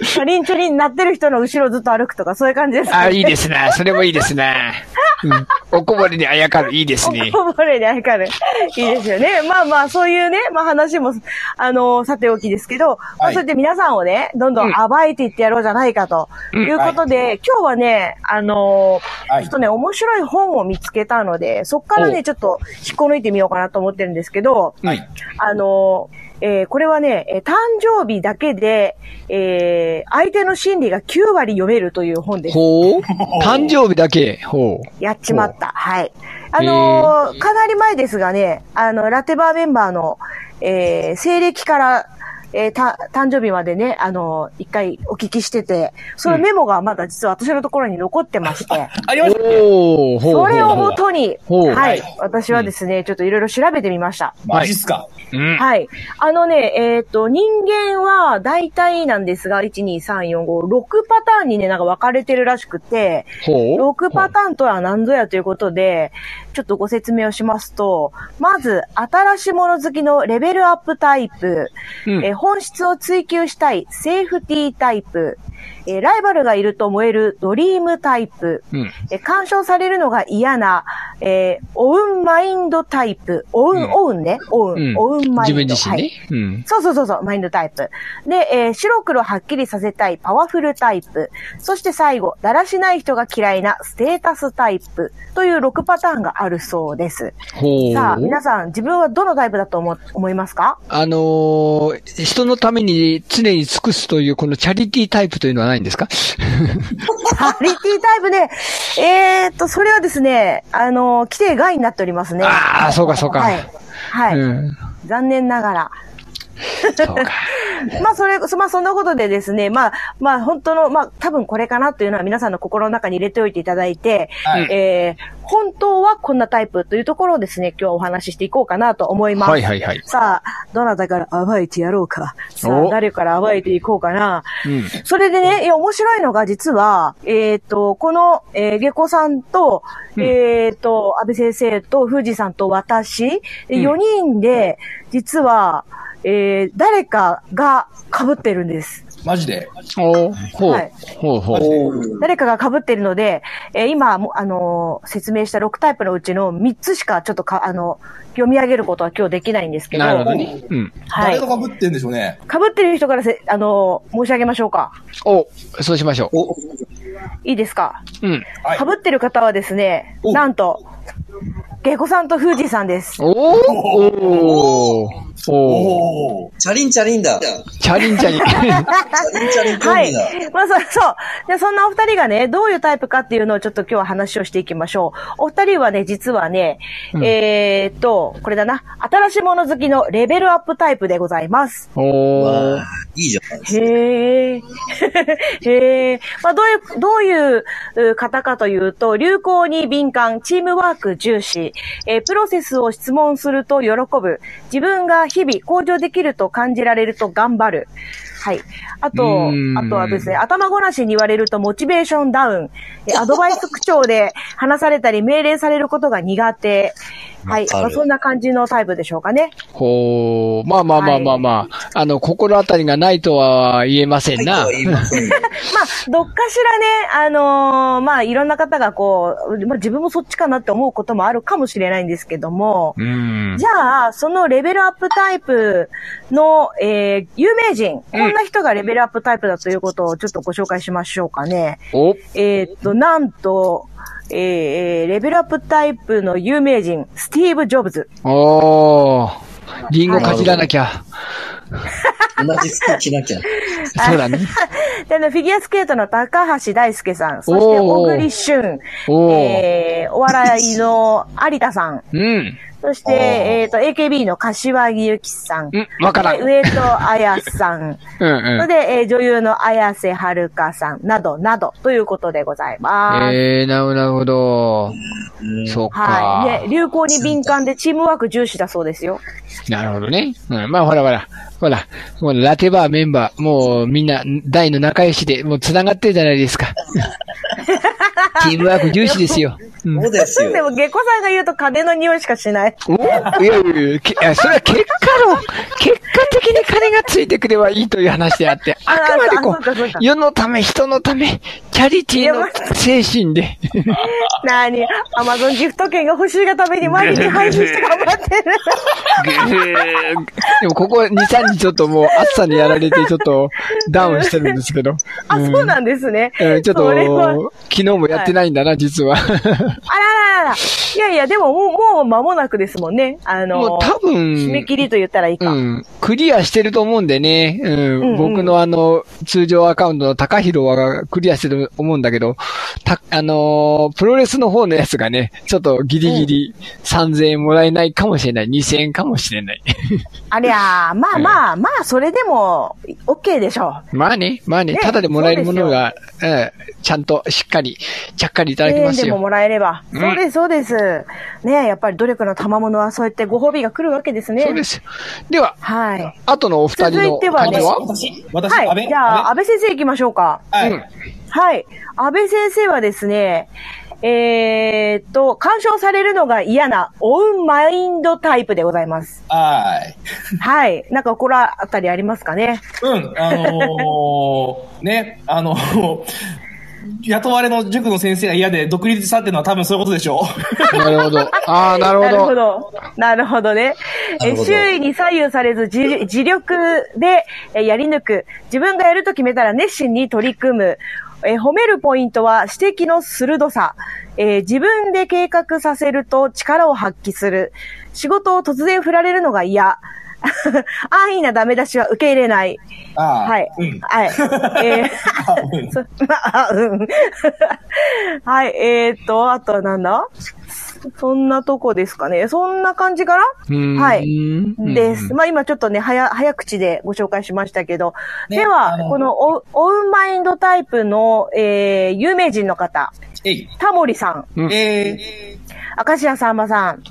チャリンチャリンなってる人の後ろずっと歩くとか、そういう感じです、ね。あ、いいですね。それもいいですね。うん、おこぼれにあやかる。いいですね。おこぼれにあやかる。いいですよね。まあまあ、そういうね、まあ話も、あのさておきですけど、はい、まあ、そうやって皆さんをね、どんどん暴いていってやろうじゃないかということで、うんはい、今日はね、あのー、ちょっとね、面白い本を見つけたので、そっからね、ちょっと引っこ抜いてみようかなと思ってるんですけど、はい、あのーえー、これはね、誕生日だけで、えー、相手の心理が9割読めるという本です。ほう？誕生日だけ？ほう。やっちまった。はい。あのー、かなり前ですがね、あの、ラテバーメンバーの、えー、西暦からえー、た、誕生日までね、あの、一回お聞きしてて、そのメモがまだ実は私のところに残ってまして。うん、ありましたね。それをもとに、はい、私はですね、ちょっといろいろ調べてみました。マジっすか、はい。あのね、えっ、ー、と、人間は大体なんですが、1、2、3、4、5、6パターンにね、なんか分かれてるらしくて、6パターンとは何ぞやということで、ちょっとご説明をしますと、まず、新しいもの好きのレベルアップタイプ、うん、え本質を追求したいセーフティータイプ、えー、ライバルがいると燃えるドリームタイプ、うん、えー、干渉されるのが嫌な、えー、オウンマインドタイプ、オウン、うん、オウンね、オウン、うん、オウンマインド。自分自身ね、はい。うん。そうそうそうそう、マインドタイプ。で、えー、白黒はっきりさせたいパワフルタイプ。そして最後、だらしない人が嫌いなステータスタイプ。という6パターンがあるそうです。さあ、皆さん、自分はどのタイプだと思、思いますか？あのー、人のために常に尽くすというこのチャリティータイプというのはないんですか？チャリティータイプね、えー、っと、それはですね、あの、規定外になっておりますね。ああ、そうかそうか。はい。はい。うん、残念ながら。そうか。まあ、それ、まあ、そんなことでですね、まあ、まあ、本当の、まあ、多分これかなというのは皆さんの心の中に入れておいていただいて、はい、えー、本当はこんなタイプというところをですね、今日お話ししていこうかなと思います。はいはいはい。さあ、どなたから暴いてやろうか。さあ、誰から暴いていこうかな。うん、それでね、いや、面白いのが実は、えっ、ー、と、この、えー、下戸さんと、うん、えっ、ー、と、安倍先生と、富士さんと私、4人で、実は、えー、誰かが被ってるんです。マジで？おほう。はい。ほうほう。誰かが被ってるので、えー、今、あのー、説明した6タイプのうちの3つしかちょっとか、あの、読み上げることは今日できないんですけど。なるほどね。うん。はい。誰が被ってんでしょうね？被ってる人からせ、あのー、申し上げましょうか。お、そうしましょう。おいいですか？うん。被ってる方はですね、なんと、ゲコさんとフージさんです。おおおおチャリンチャリンだ。チャリンチャリン。チャリンチャリンはい。まあ、そ、そう。で、そんなお二人がね、どういうタイプかっていうのをちょっと今日は話をしていきましょう。お二人はね、実はね、うん、えー、っと、これだな。新しいもの好きのレベルアップタイプでございます。おー。いいじゃん。へー。へー。まあ、どういう、どういう方かというと、流行に敏感、チームワーク重視、えー、プロセスを質問すると喜ぶ、自分が日々向上できると感じられると頑張る。はい。あと、あとはですね、頭ごなしに言われるとモチベーションダウン。アドバイス口調で話されたり命令されることが苦手。はい。まあ、そんな感じのタイプでしょうかね。ほう。まあまあまあまあまあ、はい、あの、心当たりがないとは言えませんな。まあ、どっかしらね、あのー、まあ、いろんな方がこう、まあ、自分もそっちかなって思うこともあるかもしれないんですけども、じゃあ、そのレベルアップタイプの、えー、有名人、こんな人がレベルアップタイプだということをちょっとご紹介しましょうかね。えー、っと、なんと、えー、レベルアップタイプの有名人、スティーブ・ジョブズ。おー、リンゴかじらなきゃ。同じ服着なきゃ。そうだね。で、あの、フィギュアスケートの高橋大輔さん、そして小栗旬、えー、お笑いの有田さん、うん。そして、えっ、ー、と、AKB の柏木由紀さん。んわからん。上戸彩さん。うんうん。それで、えー、女優の綾瀬はるかさん、など、など、ということでございます。えー、なるほど。そうか。はい。で、流行に敏感でチームワーク重視だそうですよ。なるほどね。うん。まあ、ほらほら。ほら、もうラテバーメンバー、もうみんな大の仲良しで、もう繋がってるじゃないですか。チームワーク重視ですよ。そうですよ。でも、下戸さんが言うと金の匂いしかしない。おいやいやいや、それは結果の、結果的に金がついてくればいいという話であって、あくまでこう、世のため、人のため、チャリティーの精神で。なに、アマゾンギフト券が欲しいがために毎日配信して頑張ってる。でもここ2、3日ちょっともう暑さにやられてちょっとダウンしてるんですけど。あ、そうなんですね。うん、ちょっと、昨日もやってないんだな、実は。あらららら。いやいや、でももう、もう間もなくですもんね。あの、もう多分、締め切りと言ったらいいか。うん。クリアしてると思うんでね。うん。うんうん、僕のあの、通常アカウントの高弘はクリアしてると思うんだけど、た、あのー、プロレスの方のやつがね、ちょっとギリギリ3000円もらえないかもしれない。2000円かもしれない。ありゃ まあまあ、まあ、それでも、OK でしょう。まあね、まあね、ただでもらえるものが、うん、ちゃんとしっかり、ちゃっかりいただきますよ。円でももらえれば。そうです、そうです。ねやっぱり努力の賜物はそうやってご褒美が来るわけですね。そうです。では、はい。後のお二人の続いてはね、私、私、はい。じゃあ、安倍？先生行きましょうか。はい。はい。安倍先生はですね、えー、っと、干渉されるのが嫌なオウンマインドタイプでございます。はい。はい。なんか、これあたりありますかね？うん。あのー、ね、あのー、雇われの塾の先生が嫌で独立したっていうのは多分そういうことでしょう。なるほど。ああ、なるほど。なるほど。なるほどね。え周囲に左右されず自自力でやり抜く。自分がやると決めたら熱心に取り組む。えー、褒めるポイントは指摘の鋭さ、えー、自分で計画させると力を発揮する。仕事を突然振られるのが嫌。安易なダメ出しは受け入れない。はい。うん、はい。えー、あ、うん。はい。えー、っと、あとはなんだ？そんなとこですかね。そんな感じかな？はい。です。まあ今ちょっとね、早、早口でご紹介しましたけど。ね、では、このオウンマインドタイプの、えー、有名人の方。タモリさん。えー明石家さんまさん。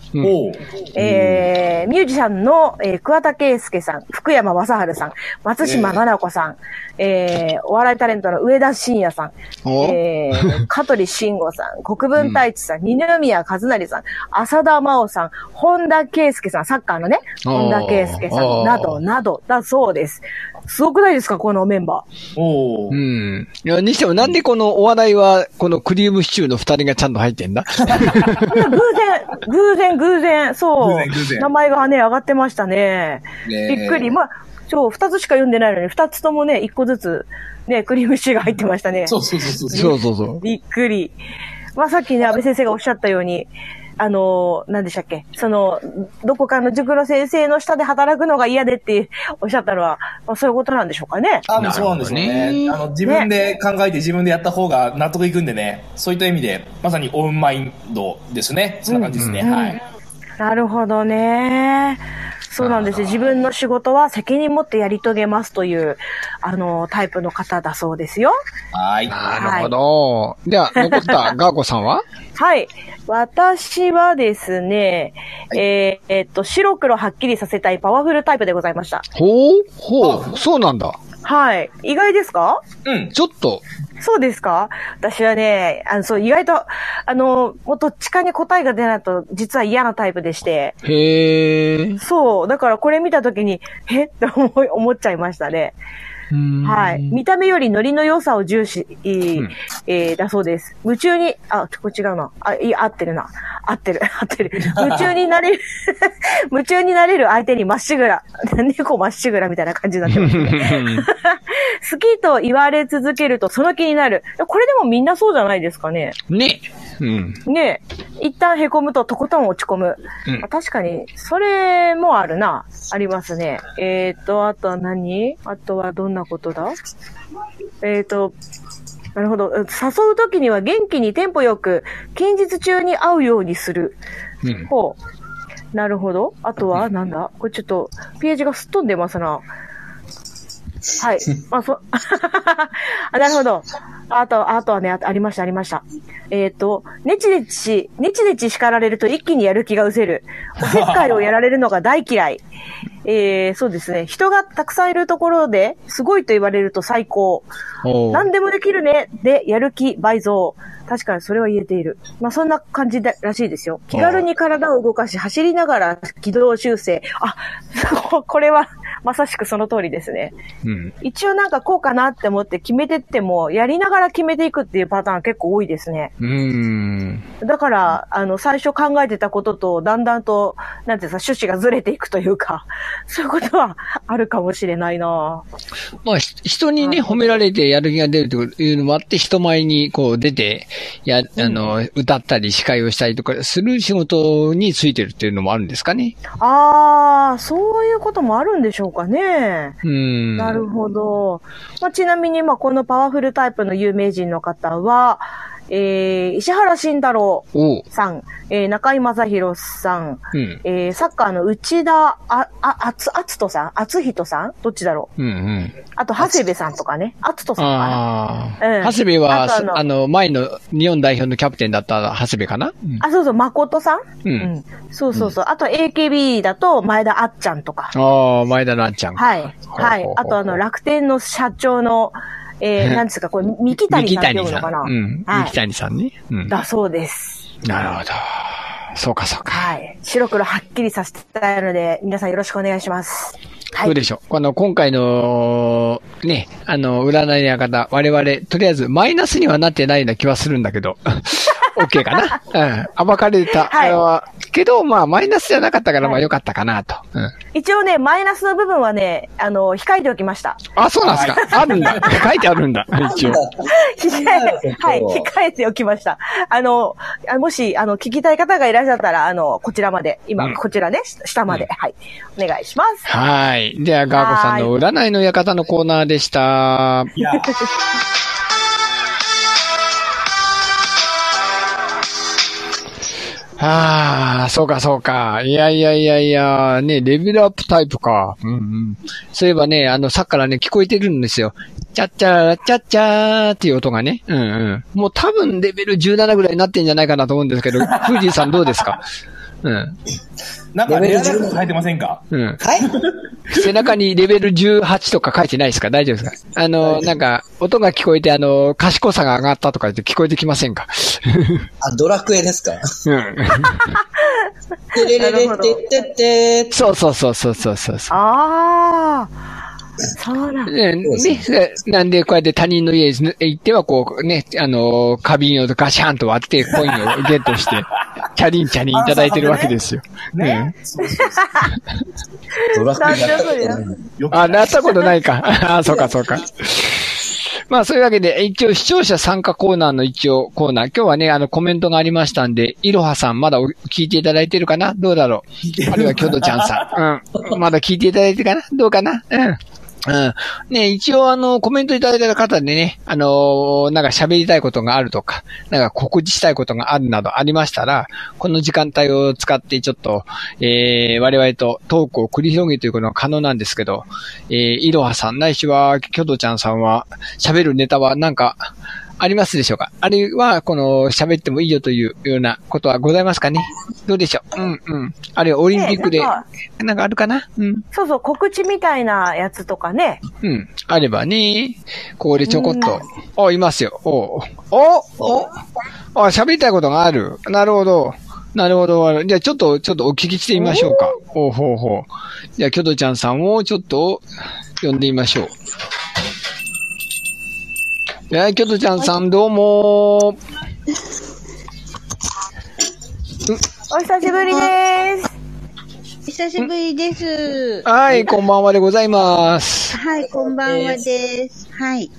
えー、ミュージシャンの、えー、桑田佳祐さん、福山雅治さん、松島奈々子さん、えー、お笑いタレントの上田晋也さん、えー、香取慎吾さん、国分太一さん、二宮和也さん、浅田真央さん、本田圭佑さん、サッカーのね、本田圭佑さん、など、など、だそうです。すごくないですかこのメンバー。おうん。いや、にしてもなんでこのお笑いは、このクリームシチューの二人がちゃんと入ってんだ？偶然、偶然、偶然、そう。偶然名前がね、上がってましたね。ねびっくり。まあ、そう、二つしか読んでないのに、二つともね、一個ずつ、ね、クリームシチューが入ってましたね。そうそうそうそう。そうそうそう。びっくり。まあ、さっきね、安倍先生がおっしゃったように、あの、何でしたっけ？その、どこかの塾の先生の下で働くのが嫌でっておっしゃったのは、まあ、そういうことなんでしょうかね。あ、そうなんですよね。あの、自分で考えて自分でやった方が納得いくんでね、そういった意味で、まさにオウンマインドですね。そんな感じですね。うん、はい。なるほどね。そうなんです自分の仕事は責任持ってやり遂げますという、あの、タイプの方だそうですよ。はい。なるほど。はい、では、残った ガーコさんは？はい。私はですね、はい、えー、えー、っと、白黒はっきりさせたいパワフルタイプでございました。ほうほう、そうなんだ。はい。意外ですか？うん、ちょっと。そうですか？私はね、あの、そう、意外と、あの、もっと地下に答えが出ないと、実は嫌なタイプでして。へー。そう。だからこれ見たときに、え？って思思っちゃいましたね。はい。見た目よりノリの良さを重視、うん、えー、だそうです。夢中に、あ、これ違うな。あ、いや、合ってるな。合ってる、合ってる。夢中になれる 夢中になれる相手にまっしぐら。猫まっしぐらみたいな感じになってますね。好きと言われ続けるとその気になる。これでもみんなそうじゃないですかね。ね。うん。ね一旦凹むととことん落ち込む。うん、確かに、それもあるな。ありますね。えっ、ー、と、あとは何？あとはどんなことだ？えっ、ー、と、なるほど。誘うときには元気にテンポよく、近日中に会うようにする。うん、ほう。なるほど。あとは、なんだ？これちょっと、ページがすっ飛んでますな。はい。あ、そ、あ、なるほど。あと、あとはね、ありました、ありました。えっ、ー、と、ねちねち、ねちねち叱られると一気にやる気が失せる。おせっかいをやられるのが大嫌い。えー、そうですね。人がたくさんいるところで、すごいと言われると最高。何でもできるね。で、やる気倍増。確かにそれは言えている。まあそんな感じらしいですよ。気軽に体を動かし、走りながら軌道修正。あ、これはまさしくその通りですね。うん、一応なんかこうかなって思って決めてっても、やりながら決めていくっていうパターン結構多いですね。うん。だから、あの、最初考えてたことと、だんだんと、なんていうか、趣旨がずれていくというか、そういうことはあるかもしれないなまあ、人にね、褒められてやる気が出るというのもあって、人前にこう出て、や、あの、うん、歌ったり司会をしたりとかする仕事についてるっていうのもあるんですかね？ああ、そういうこともあるんでしょうかね。うん。なるほど。まあ、ちなみに、まあ、このパワフルタイプの有名人の方は、えー、石原慎太郎さん、えー、中井正宏さん、うん、えー、サッカーの内田あ、あ、あつ、あつとさん？あつひとさん？どっちだろう、うんうん、あと、長谷部さんとかね。あつとさんかな。うん、長谷部は、あの、あの前の日本代表のキャプテンだった長谷部かな、うん、あ、そうそう、誠さん、うん、うん。そうそうそう。あと、AKB だと、前田あっちゃんとか。ああ、前田のあっちゃん。はい。はい。あと、あの、楽天の社長の、えー、なんですか、これ、三木谷さんって読むのかな？うん。三木谷さんね。うん。だそうです。なるほど。そうか、そうか。はい。白黒はっきりさせたいので、皆さんよろしくお願いします。はい。どうでしょう？この、今回の、ね、あの、占いの方、我々、とりあえず、マイナスにはなってないような気はするんだけど。OK かなうん。暴かれた。はい。けど、まあ、マイナスじゃなかったから、まあ、良かったかなと。うん。一応ね、マイナスの部分はね、あの、控えておきました。あ、そうなんですか。あるんだ。書いてあるんだ。一応。控え、はい、控えておきました。あの、もし、あの、聞きたい方がいらっしゃったら、あの、こちらまで、今、こちらね、下まで、はい。お願いします。はい。では、ガーゴさんの占いの館のコーナーでした。ああ、そうかそうか。いやいやいやいや、ね、レベルアップタイプか。うんうん。そういえばね、あの、さっきからね、聞こえてるんですよ。チャッチャー、チャッチャーっていう音がね。うんうん。もう多分レベル17ぐらいになってんじゃないかなと思うんですけど、フージーさんどうですか？うん。なんかレアル書いてませんか？うん。はい。背中にレベル18とか書いてないですか？大丈夫ですか？あの、なんか、音が聞こえて、あの、賢さが上がったとかって聞こえてきませんか？あ、ドラクエですか？うん。てれれれってってってそうそうそうそうそうそう。ああ。そうなんね、ね、なんで、こうやって他人の家に行っては、こう、ね、あの、花瓶をガシャンと割って、コインをゲットして、チャリンチャリンいただいてるわけですよ。ね。ドラクエなったことない。あ、なったことないか。あ、そうか、そうか。まあそういうわけで、一応視聴者参加コーナーの一応コーナー。今日はね、あのコメントがありましたんで、いろはさんまだ聞いていただいてるかな？どうだろう？あるいはキョドちゃんさん。うん。まだ聞いていただいてるかな？どうかな？うん。うん。ね、一応あの、コメントいただいた方でね、あのー、なんか喋りたいことがあるとか、なんか告知したいことがあるなどありましたら、この時間帯を使ってちょっと、えー、我々とトークを繰り広げていくのは可能なんですけど、えー、いろはさんないしは、きょどちゃんさんは、喋るネタはなんか、ありますでしょうか？あるいは、この、喋ってもいいよというようなことはございますかね？どうでしょう？うんうん。あるいはオリンピックで、なんかあるかな？うん。そうそう、告知みたいなやつとかね。うん。あればね、ここでちょこっと。あ、いますよ。おおおあ、喋りたいことがある。なるほど。なるほど。じゃあちょっと、ちょっとお聞きしてみましょうか。おほうほう。じゃあ、キョドちゃんさんをちょっと呼んでみましょう。やい、キョトちゃんさん、どうもお久しぶりです。久しぶりです。はい、こんばんはでございます。はい、こんばんはです。はい。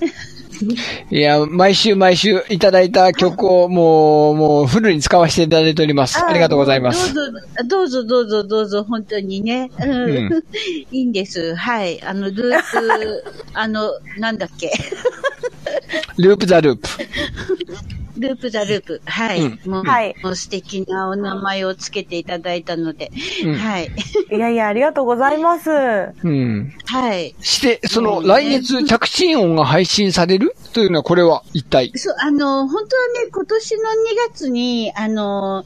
いや、毎週毎週いただいた曲をもう、もうフルに使わせていただいております。ありがとうございます。どうぞ、どうぞ、どうぞ、どうぞ、本当にね。うん。いいんです。はい。あの、ループ、あの、なんだっけ。ループザループ。ループザループ。はい。うん、もう、はい、もう素敵なお名前をつけていただいたので。うん、はい。いやいや、ありがとうございます。うん。はい。して、その、来月着信音が配信されるというのは、これは一体？そう、あの、本当はね、今年の2月に、あの、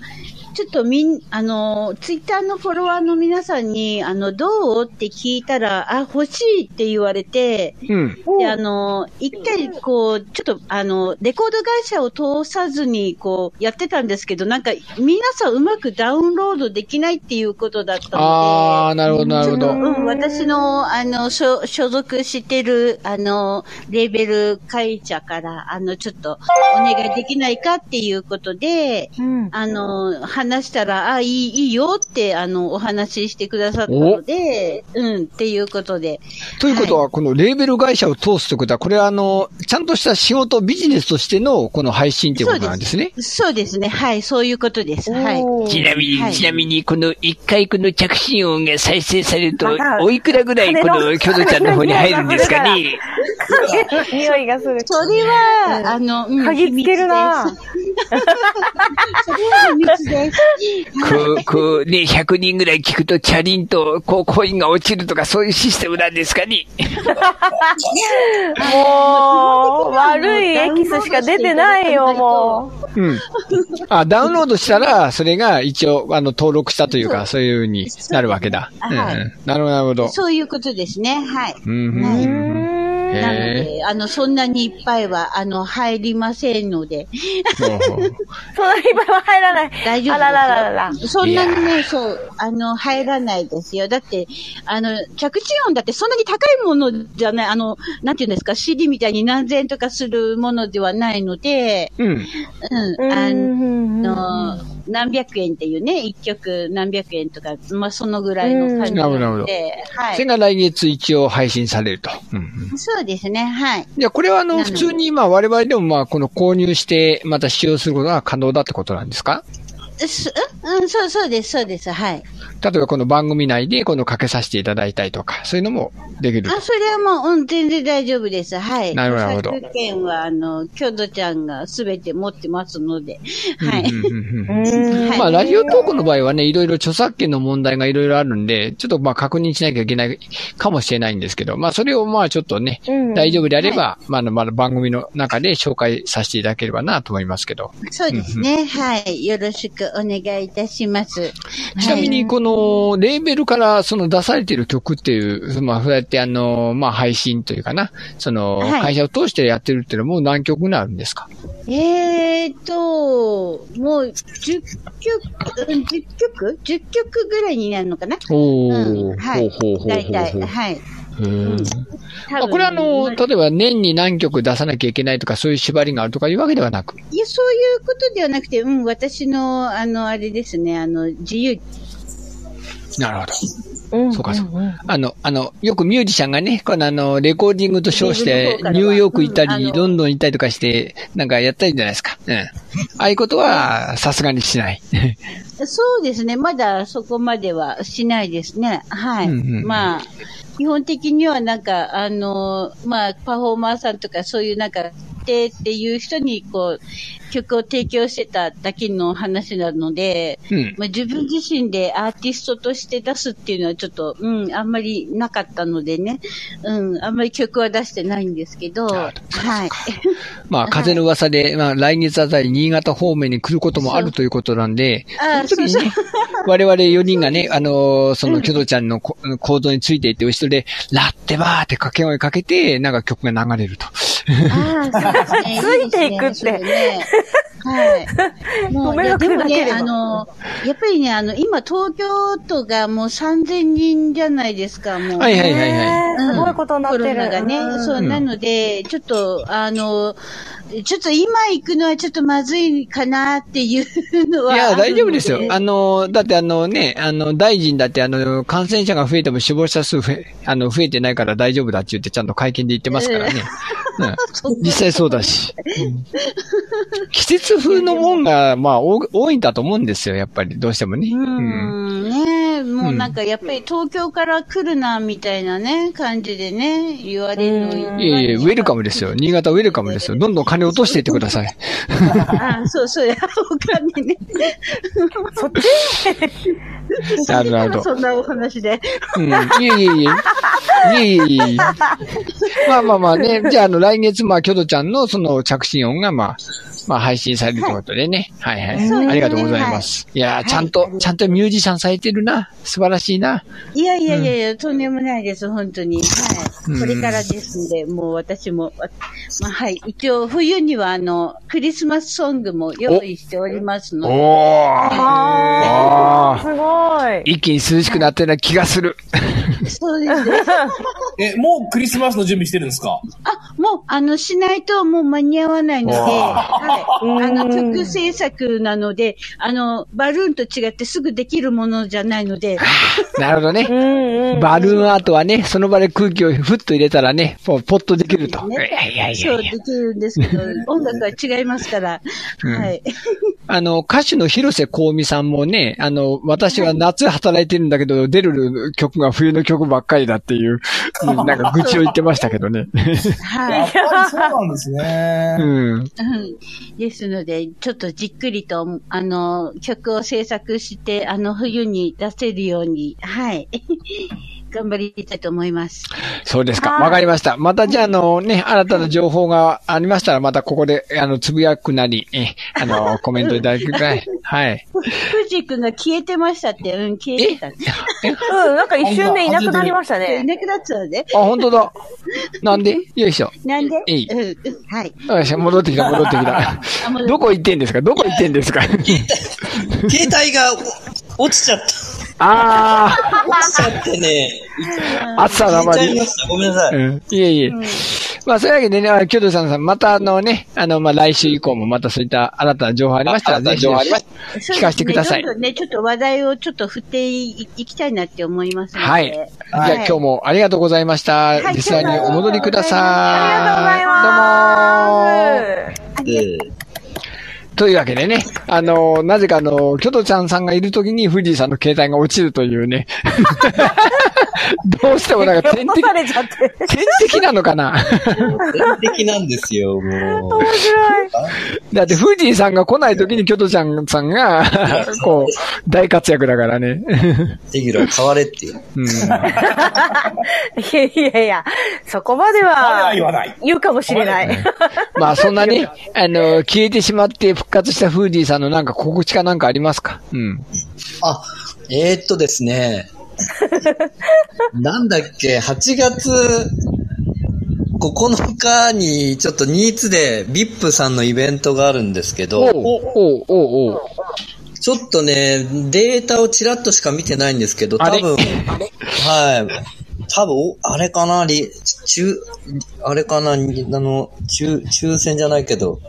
ちょっとみん、あの、ツイッターのフォロワーの皆さんに、あの、どう？って聞いたら、あ、欲しいって言われて、うん。で、あの、一回、こう、ちょっと、あの、レコード会社を通さずに、こう、やってたんですけど、なんか、皆さんうまくダウンロードできないっていうことだったので。ああ、なるほど、なるほど。うん、私の、あの、所、所属してる、あの、レーベル会社から、あの、ちょっと、お願いできないかっていうことで、うん、あの、話したら、あ、いい、いいよって、あの、お話ししてくださったので、うん、っていうことで。ということは、はい、このレーベル会社を通すということは、これはあの、ちゃんとした仕事、ビジネスとしての、この配信ということなんですね？そうですね。はい、そういうことです。はい。ちなみに、はい、ちなみに、この一回この着信音が再生されると、おいくらぐらいこのキョドちゃんの方に入るんですかね？匂いがする。それは、あの、嗅ぎつけるな それは秘密です。こう、こうね、100人ぐらい聞くと、チャリンと、こう、コインが落ちるとか、そういうシステムなんですかね。もう、悪いエキスしか出てないよ、もう。うん。あ、ダウンロードしたら、それが一応、あの、登録したというか、そういうふうになるわけだ。うん、なるほど、なるほど。そういうことですね。はい。うん、はいなので、あの、そんなにいっぱいは、あの、入りませんので。そんなにいっぱいは入らない。大丈夫あららららそんなにね、そう、あの、入らないですよ。だって、あの、着地音だってそんなに高いものじゃない、あの、なんていうんですか、CD みたいに何千円とかするものではないので、うん。うん。あの、何百円っていうね、一曲何百円とか、まあそのぐらいの感じなので、はい。それが来月一応配信されると。うんうん、そうですね、はい。いや、これはあの、普通にまあ我々でもまあこの購入してまた使用することが可能だってことなんですか？うん、そう、そうです、そうです、はい。例えばこの番組内でこのかけさせていただいたりとか、そういうのもできるあ、それはもう、うん、全然大丈夫です。はい。なるほど。権は、あの、京都ちゃんがすべて持ってますので、はい。まあ、ラジオトークの場合はね、いろいろ著作権の問題がいろいろあるんで、ちょっとまあ確認しなきゃいけないかもしれないんですけど、まあ、それをまあちょっとね、うん、大丈夫であれば、はい、まあ、まだ番組の中で紹介させていただければなと思いますけど。そうですね。はい。よろしくお願いいたします。ちなみに、この、レーベルからその出されている曲っていう、まあ、そうやってあの、まあ、配信というかな、その、会社を通してやってるっていうのはもう何曲になるんですか？えーと、もう10曲、10曲 ?10 曲ぐらいになるのかな？おー、うん、はい。ほうほうほうほう大体、はい。うん、あこれはあの、例えば年に何曲出さなきゃいけないとか、そういう縛りがあるとかいうわけではなくいや、そういうことではなくて、うん、私の、あの、あれですね、あの、自由。なるほど。うん、そうか、そう。あの、あの、よくミュージシャンがね、このあの、レコーディングと称して、ニューヨーク行ったり、ロンドン行ったりとかして、なんかやったりじゃないですか。うん。ああいうことは、さすがにしない。そうですね。まだそこまではしないですね。はい。うんうんうん、まあ、基本的にはなんか、あの、まあ、パフォーマーさんとかそういうなんか、ってっていう人にこう、曲を提供してただけの話なので、うん、まあ、自分自身でアーティストとして出すっていうのはちょっと、うん、あんまりなかったのでね、うん、あんまり曲は出してないんですけど、はい。まあ、風の噂で、まあ、来月あたり新潟方面に来ることもあるということなんで、そね、我々4人がね、あのー、その、キョドちゃんの行動についていって、後ろで、ラッテバーって掛け声かけて、なんか曲が流れると。ああ、そうですね。ついていくって。はい。もう、いや、でもね、あの、やっぱりね、あの、今、東京都がもう3000人じゃないですか、もう。はいはいはいはい。すごいことになってる。コロナがね。そう、なので、ちょっと、あの、ちょっと今行くのはちょっとまずいかなっていうのは。いや、大丈夫ですよ。あの、だってあのね、あの、大臣だってあの、感染者が増えても死亡者数増え、あの、増えてないから大丈夫だって言ってちゃんと会見で言ってますからね。うん、実際そうだし。うん、季節風のもんが、まあ、多いんだと思うんですよ、やっぱり、どうしてもね。うん、ねね、もうなんかやっぱり東京から来るな、みたいなね、感じでね、言われるのいえいえ、ウェルカムですよ。新潟ウェルカムですよ。どんどん金落としていってください。あそうそう、お金ね。そっち？なるほど。そんなお話で。うん。いえいえいえ。いえいえいえ。まあまあまあね。じゃあ、あの、来月、まあ、キョドちゃんのその着信音が、まあ、まあ、配信されるということでね。はい、はい、はい。ありがとうございます。いやちゃんと、ちゃんとミュージシャンされてるな。素晴らしいな。いやいやいやいや、とんでもないです、本当に。はい。これからですんで、もう私も、まあ、はい。一応、冬には、あの、クリスマスソングも用意しておりますので。おー。すごい。一気に涼しくなったような気がする。そうですね。え、もうクリスマスの準備してるんですか？あ、もう、あの、しないともう間に合わないので、はい。あの、曲制作なので、あの、バルーンと違ってすぐできるものじゃないので。なるほどね。バルーンアートはね、その場で空気をふっと入れたらね、もうポッとできると。ね、いやいやそう、できるんですけど、音楽は違いますから。はい。あの、歌手の広瀬香美さんもね、あの、私は夏働いてるんだけど、出る曲が冬の曲ばっかりだっていう、なんか愚痴を言ってましたけどね。はい。やっぱりそうなんですね。うん。ですので、ちょっとじっくりと、あの、曲を制作して、あの、冬に出せるように、はい。頑張りたいと思います。そうですか。わかりました。またじゃあ、あのね、新たな情報がありましたら、またここで、あの、つぶやくなり、え、あの、コメントいただくくらい。はい。富士君が消えてましたって、うん、消えてた。うん、なんか一瞬でいなくなりましたね。いなくなっちゃうね。あ、本当だ。なんで？よいしょ。なんで？いい。うん、はい。よし、戻ってきた、戻ってきた。どこ行ってんですか？どこ行ってんですか？携帯が落ちちゃった。ああ。落ちちゃってね。暑さがあまり。ごめんなさい。うん、いえいえ。まあ、そういうわけでね、キョドさんさん、またあのね、あの、まあ、来週以降もまたそういった新たな情報ありましたら、ぜひ、聞かせてください。ね、ちょっと話題をちょっと振っていきたいなって思いますので。はい。じゃあ、今日もありがとうございました。リスナーにお戻りください。ありがとうございます。どうもというわけでね、あの、なぜかあの、キョトちゃんさんがいるときに富士山の携帯が落ちるというね。どうしてもなんか天敵、天敵なのかな？天敵なんですよ、もう。面白い。だって富士さんが来ないときにキョトちゃんさんが、こう、大活躍だからね。レギュラー変われっていう。うん、いやいやいや、そこまでは、言わない。言うかもしれない。まあそんなに、あの、消えてしまって復活したフーディーさんのなんか告知かなんかありますか？うん。あ、えー、っとですね。なんだっけ、8月9日にちょっとニーツで VIP さんのイベントがあるんですけど、ちょっとね、データをちらっとしか見てないんですけど、多分、はい。多分、あれかな、り、中、あれかな、あの、中、抽選じゃないけど、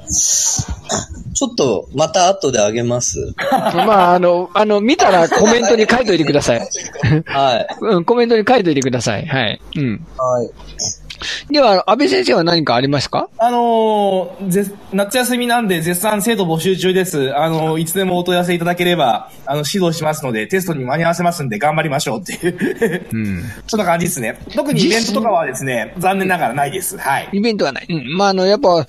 ちょっと、また後であげます。まあ、あの、あの、見たらコメントに書いといてください。はい。うん、コメントに書いといてください。はい。うん。はい。では、安倍先生は何かありますか？あのー、夏休みなんで絶賛生徒募集中です。あのー、いつでもお問い合わせいただければ、あの、指導しますので、テストに間に合わせますんで頑張りましょうっていううん。そんな感じですね。特にイベントとかはですね、残念ながらないです。はい。イベントはない。うん。まあ、あの、やっぱ、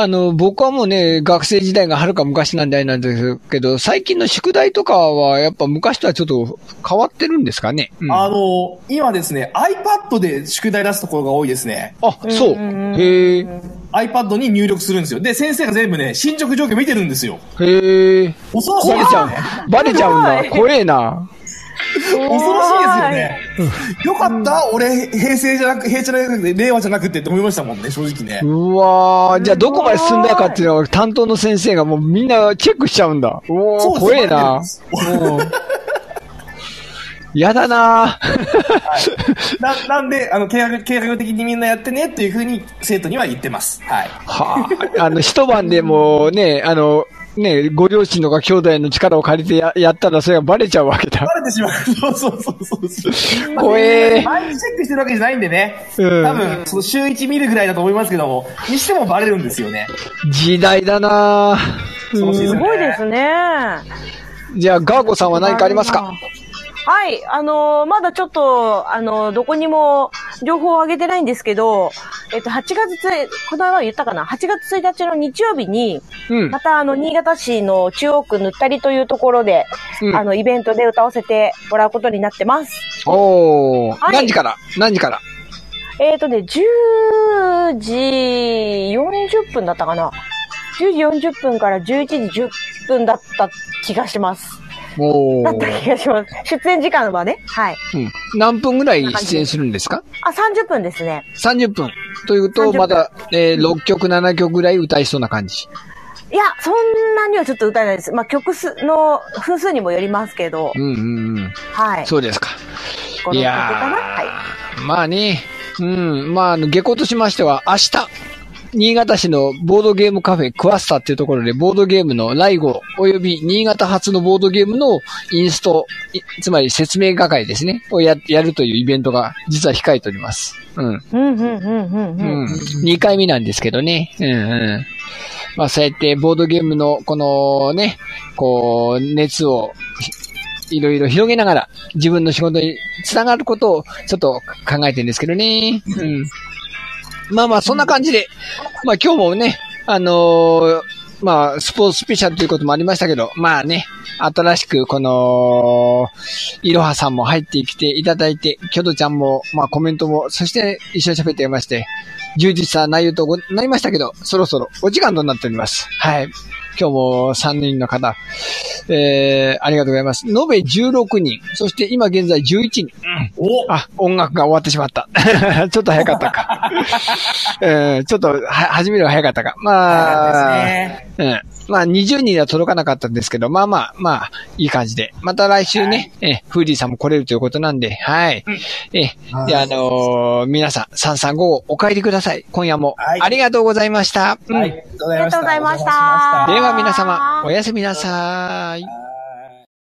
あの、僕はもうね、学生時代がはるか昔なんであれなんですけど、最近の宿題とかは、やっぱ昔とはちょっと変わってるんですかね？うん、あの、今ですね、iPad で宿題出すところが多いですね。あ、そう。へえ。iPad に入力するんですよ。で、先生が全部ね、進捗状況見てるんですよ。へえ。恐ろしいバレちゃう。バレちゃうんだ。怖えな。恐ろしいですよね。よかった、俺、平成じゃなく、平成じゃなくて、令和じゃなくてって思いましたもんね、正直ね。うわー、じゃあどこまで進んだかっていうのは、担当の先生がもうみんなチェックしちゃうんだ。おー、怖えな。やだな、ななんで、あの、計画、計画的にみんなやってねっていうふうに生徒には言ってます。はい。はあ、あの、一晩でもね、あの、ね、ご両親とか兄弟の力を借りてややったらそれがバレちゃうわけだ。バレてしまう。そうそうそうそう。怖えー。毎日チェックしてるわけじゃないんでね。うん。多分、その週1見るぐらいだと思いますけども、にしてもバレるんですよね。時代だなすごいですね。じゃあ、ガーゴさんは何かありますか？はい。あのー、まだちょっと、あのー、どこにも情報を上げてないんですけど、えっと、8月この前言ったかな ?8 月1日の日曜日に、うん、またあの、新潟市の中央区ぬったりというところで、うん、あの、イベントで歌わせてもらうことになってます。おー。はい、何時から？何時から？えっ、ー、とね、10時40分だったかな ?10 時40分から11時10分だった気がします。おだった気がします。出演時間はね。はい。うん。何分ぐらい出演するんですか？あ、30分ですね。30分。というと、まだ、えー、6曲、7曲ぐらい歌いそうな感じ。いや、そんなにはちょっと歌えないです。まあ、曲数の分数にもよりますけど。うんうんうん。はい。そうですか。いやはい。まあね、うん、まあ、下校としましては、明日、新潟市のボードゲームカフェクワスタっていうところでボードゲームのライゴ及び新潟発のボードゲームのインスト、つまり説明係ですね、をや、やるというイベントが実は控えております。うん。うん、うん、うん、うん。うん。2回目なんですけどね。うん、うん。まあそうやってボードゲームのこのね、こう、熱をいろいろ広げながら自分の仕事につながることをちょっと考えてるんですけどね。うん。まあまあ、そんな感じで、まあ今日もね、あのー、まあ、スポーツスペシャルということもありましたけど、まあね、新しくこの、いろはさんも入ってきていただいて、きょどちゃんも、まあコメントも、そして一緒に喋っていまして、充実した内容となりましたけど、そろそろお時間となっております。はい。今日も3人の方、えー、ありがとうございます。延べ16人、そして今現在11人。うん、あ、音楽が終わってしまった。ちょっと早かったか。えー、ちょっとは、始めるのが早かったか。まあ、ね、うん。まあ、20人には届かなかったんですけど、まあまあ、まあ、いい感じで。また来週ね、はい、え、フーディーさんも来れるということなんで、はい。うん、え、で、あのー、皆さん、335お帰りください。今夜も、ありがとうございました。はい、ありがとうございました。で皆様、おやすみなさい。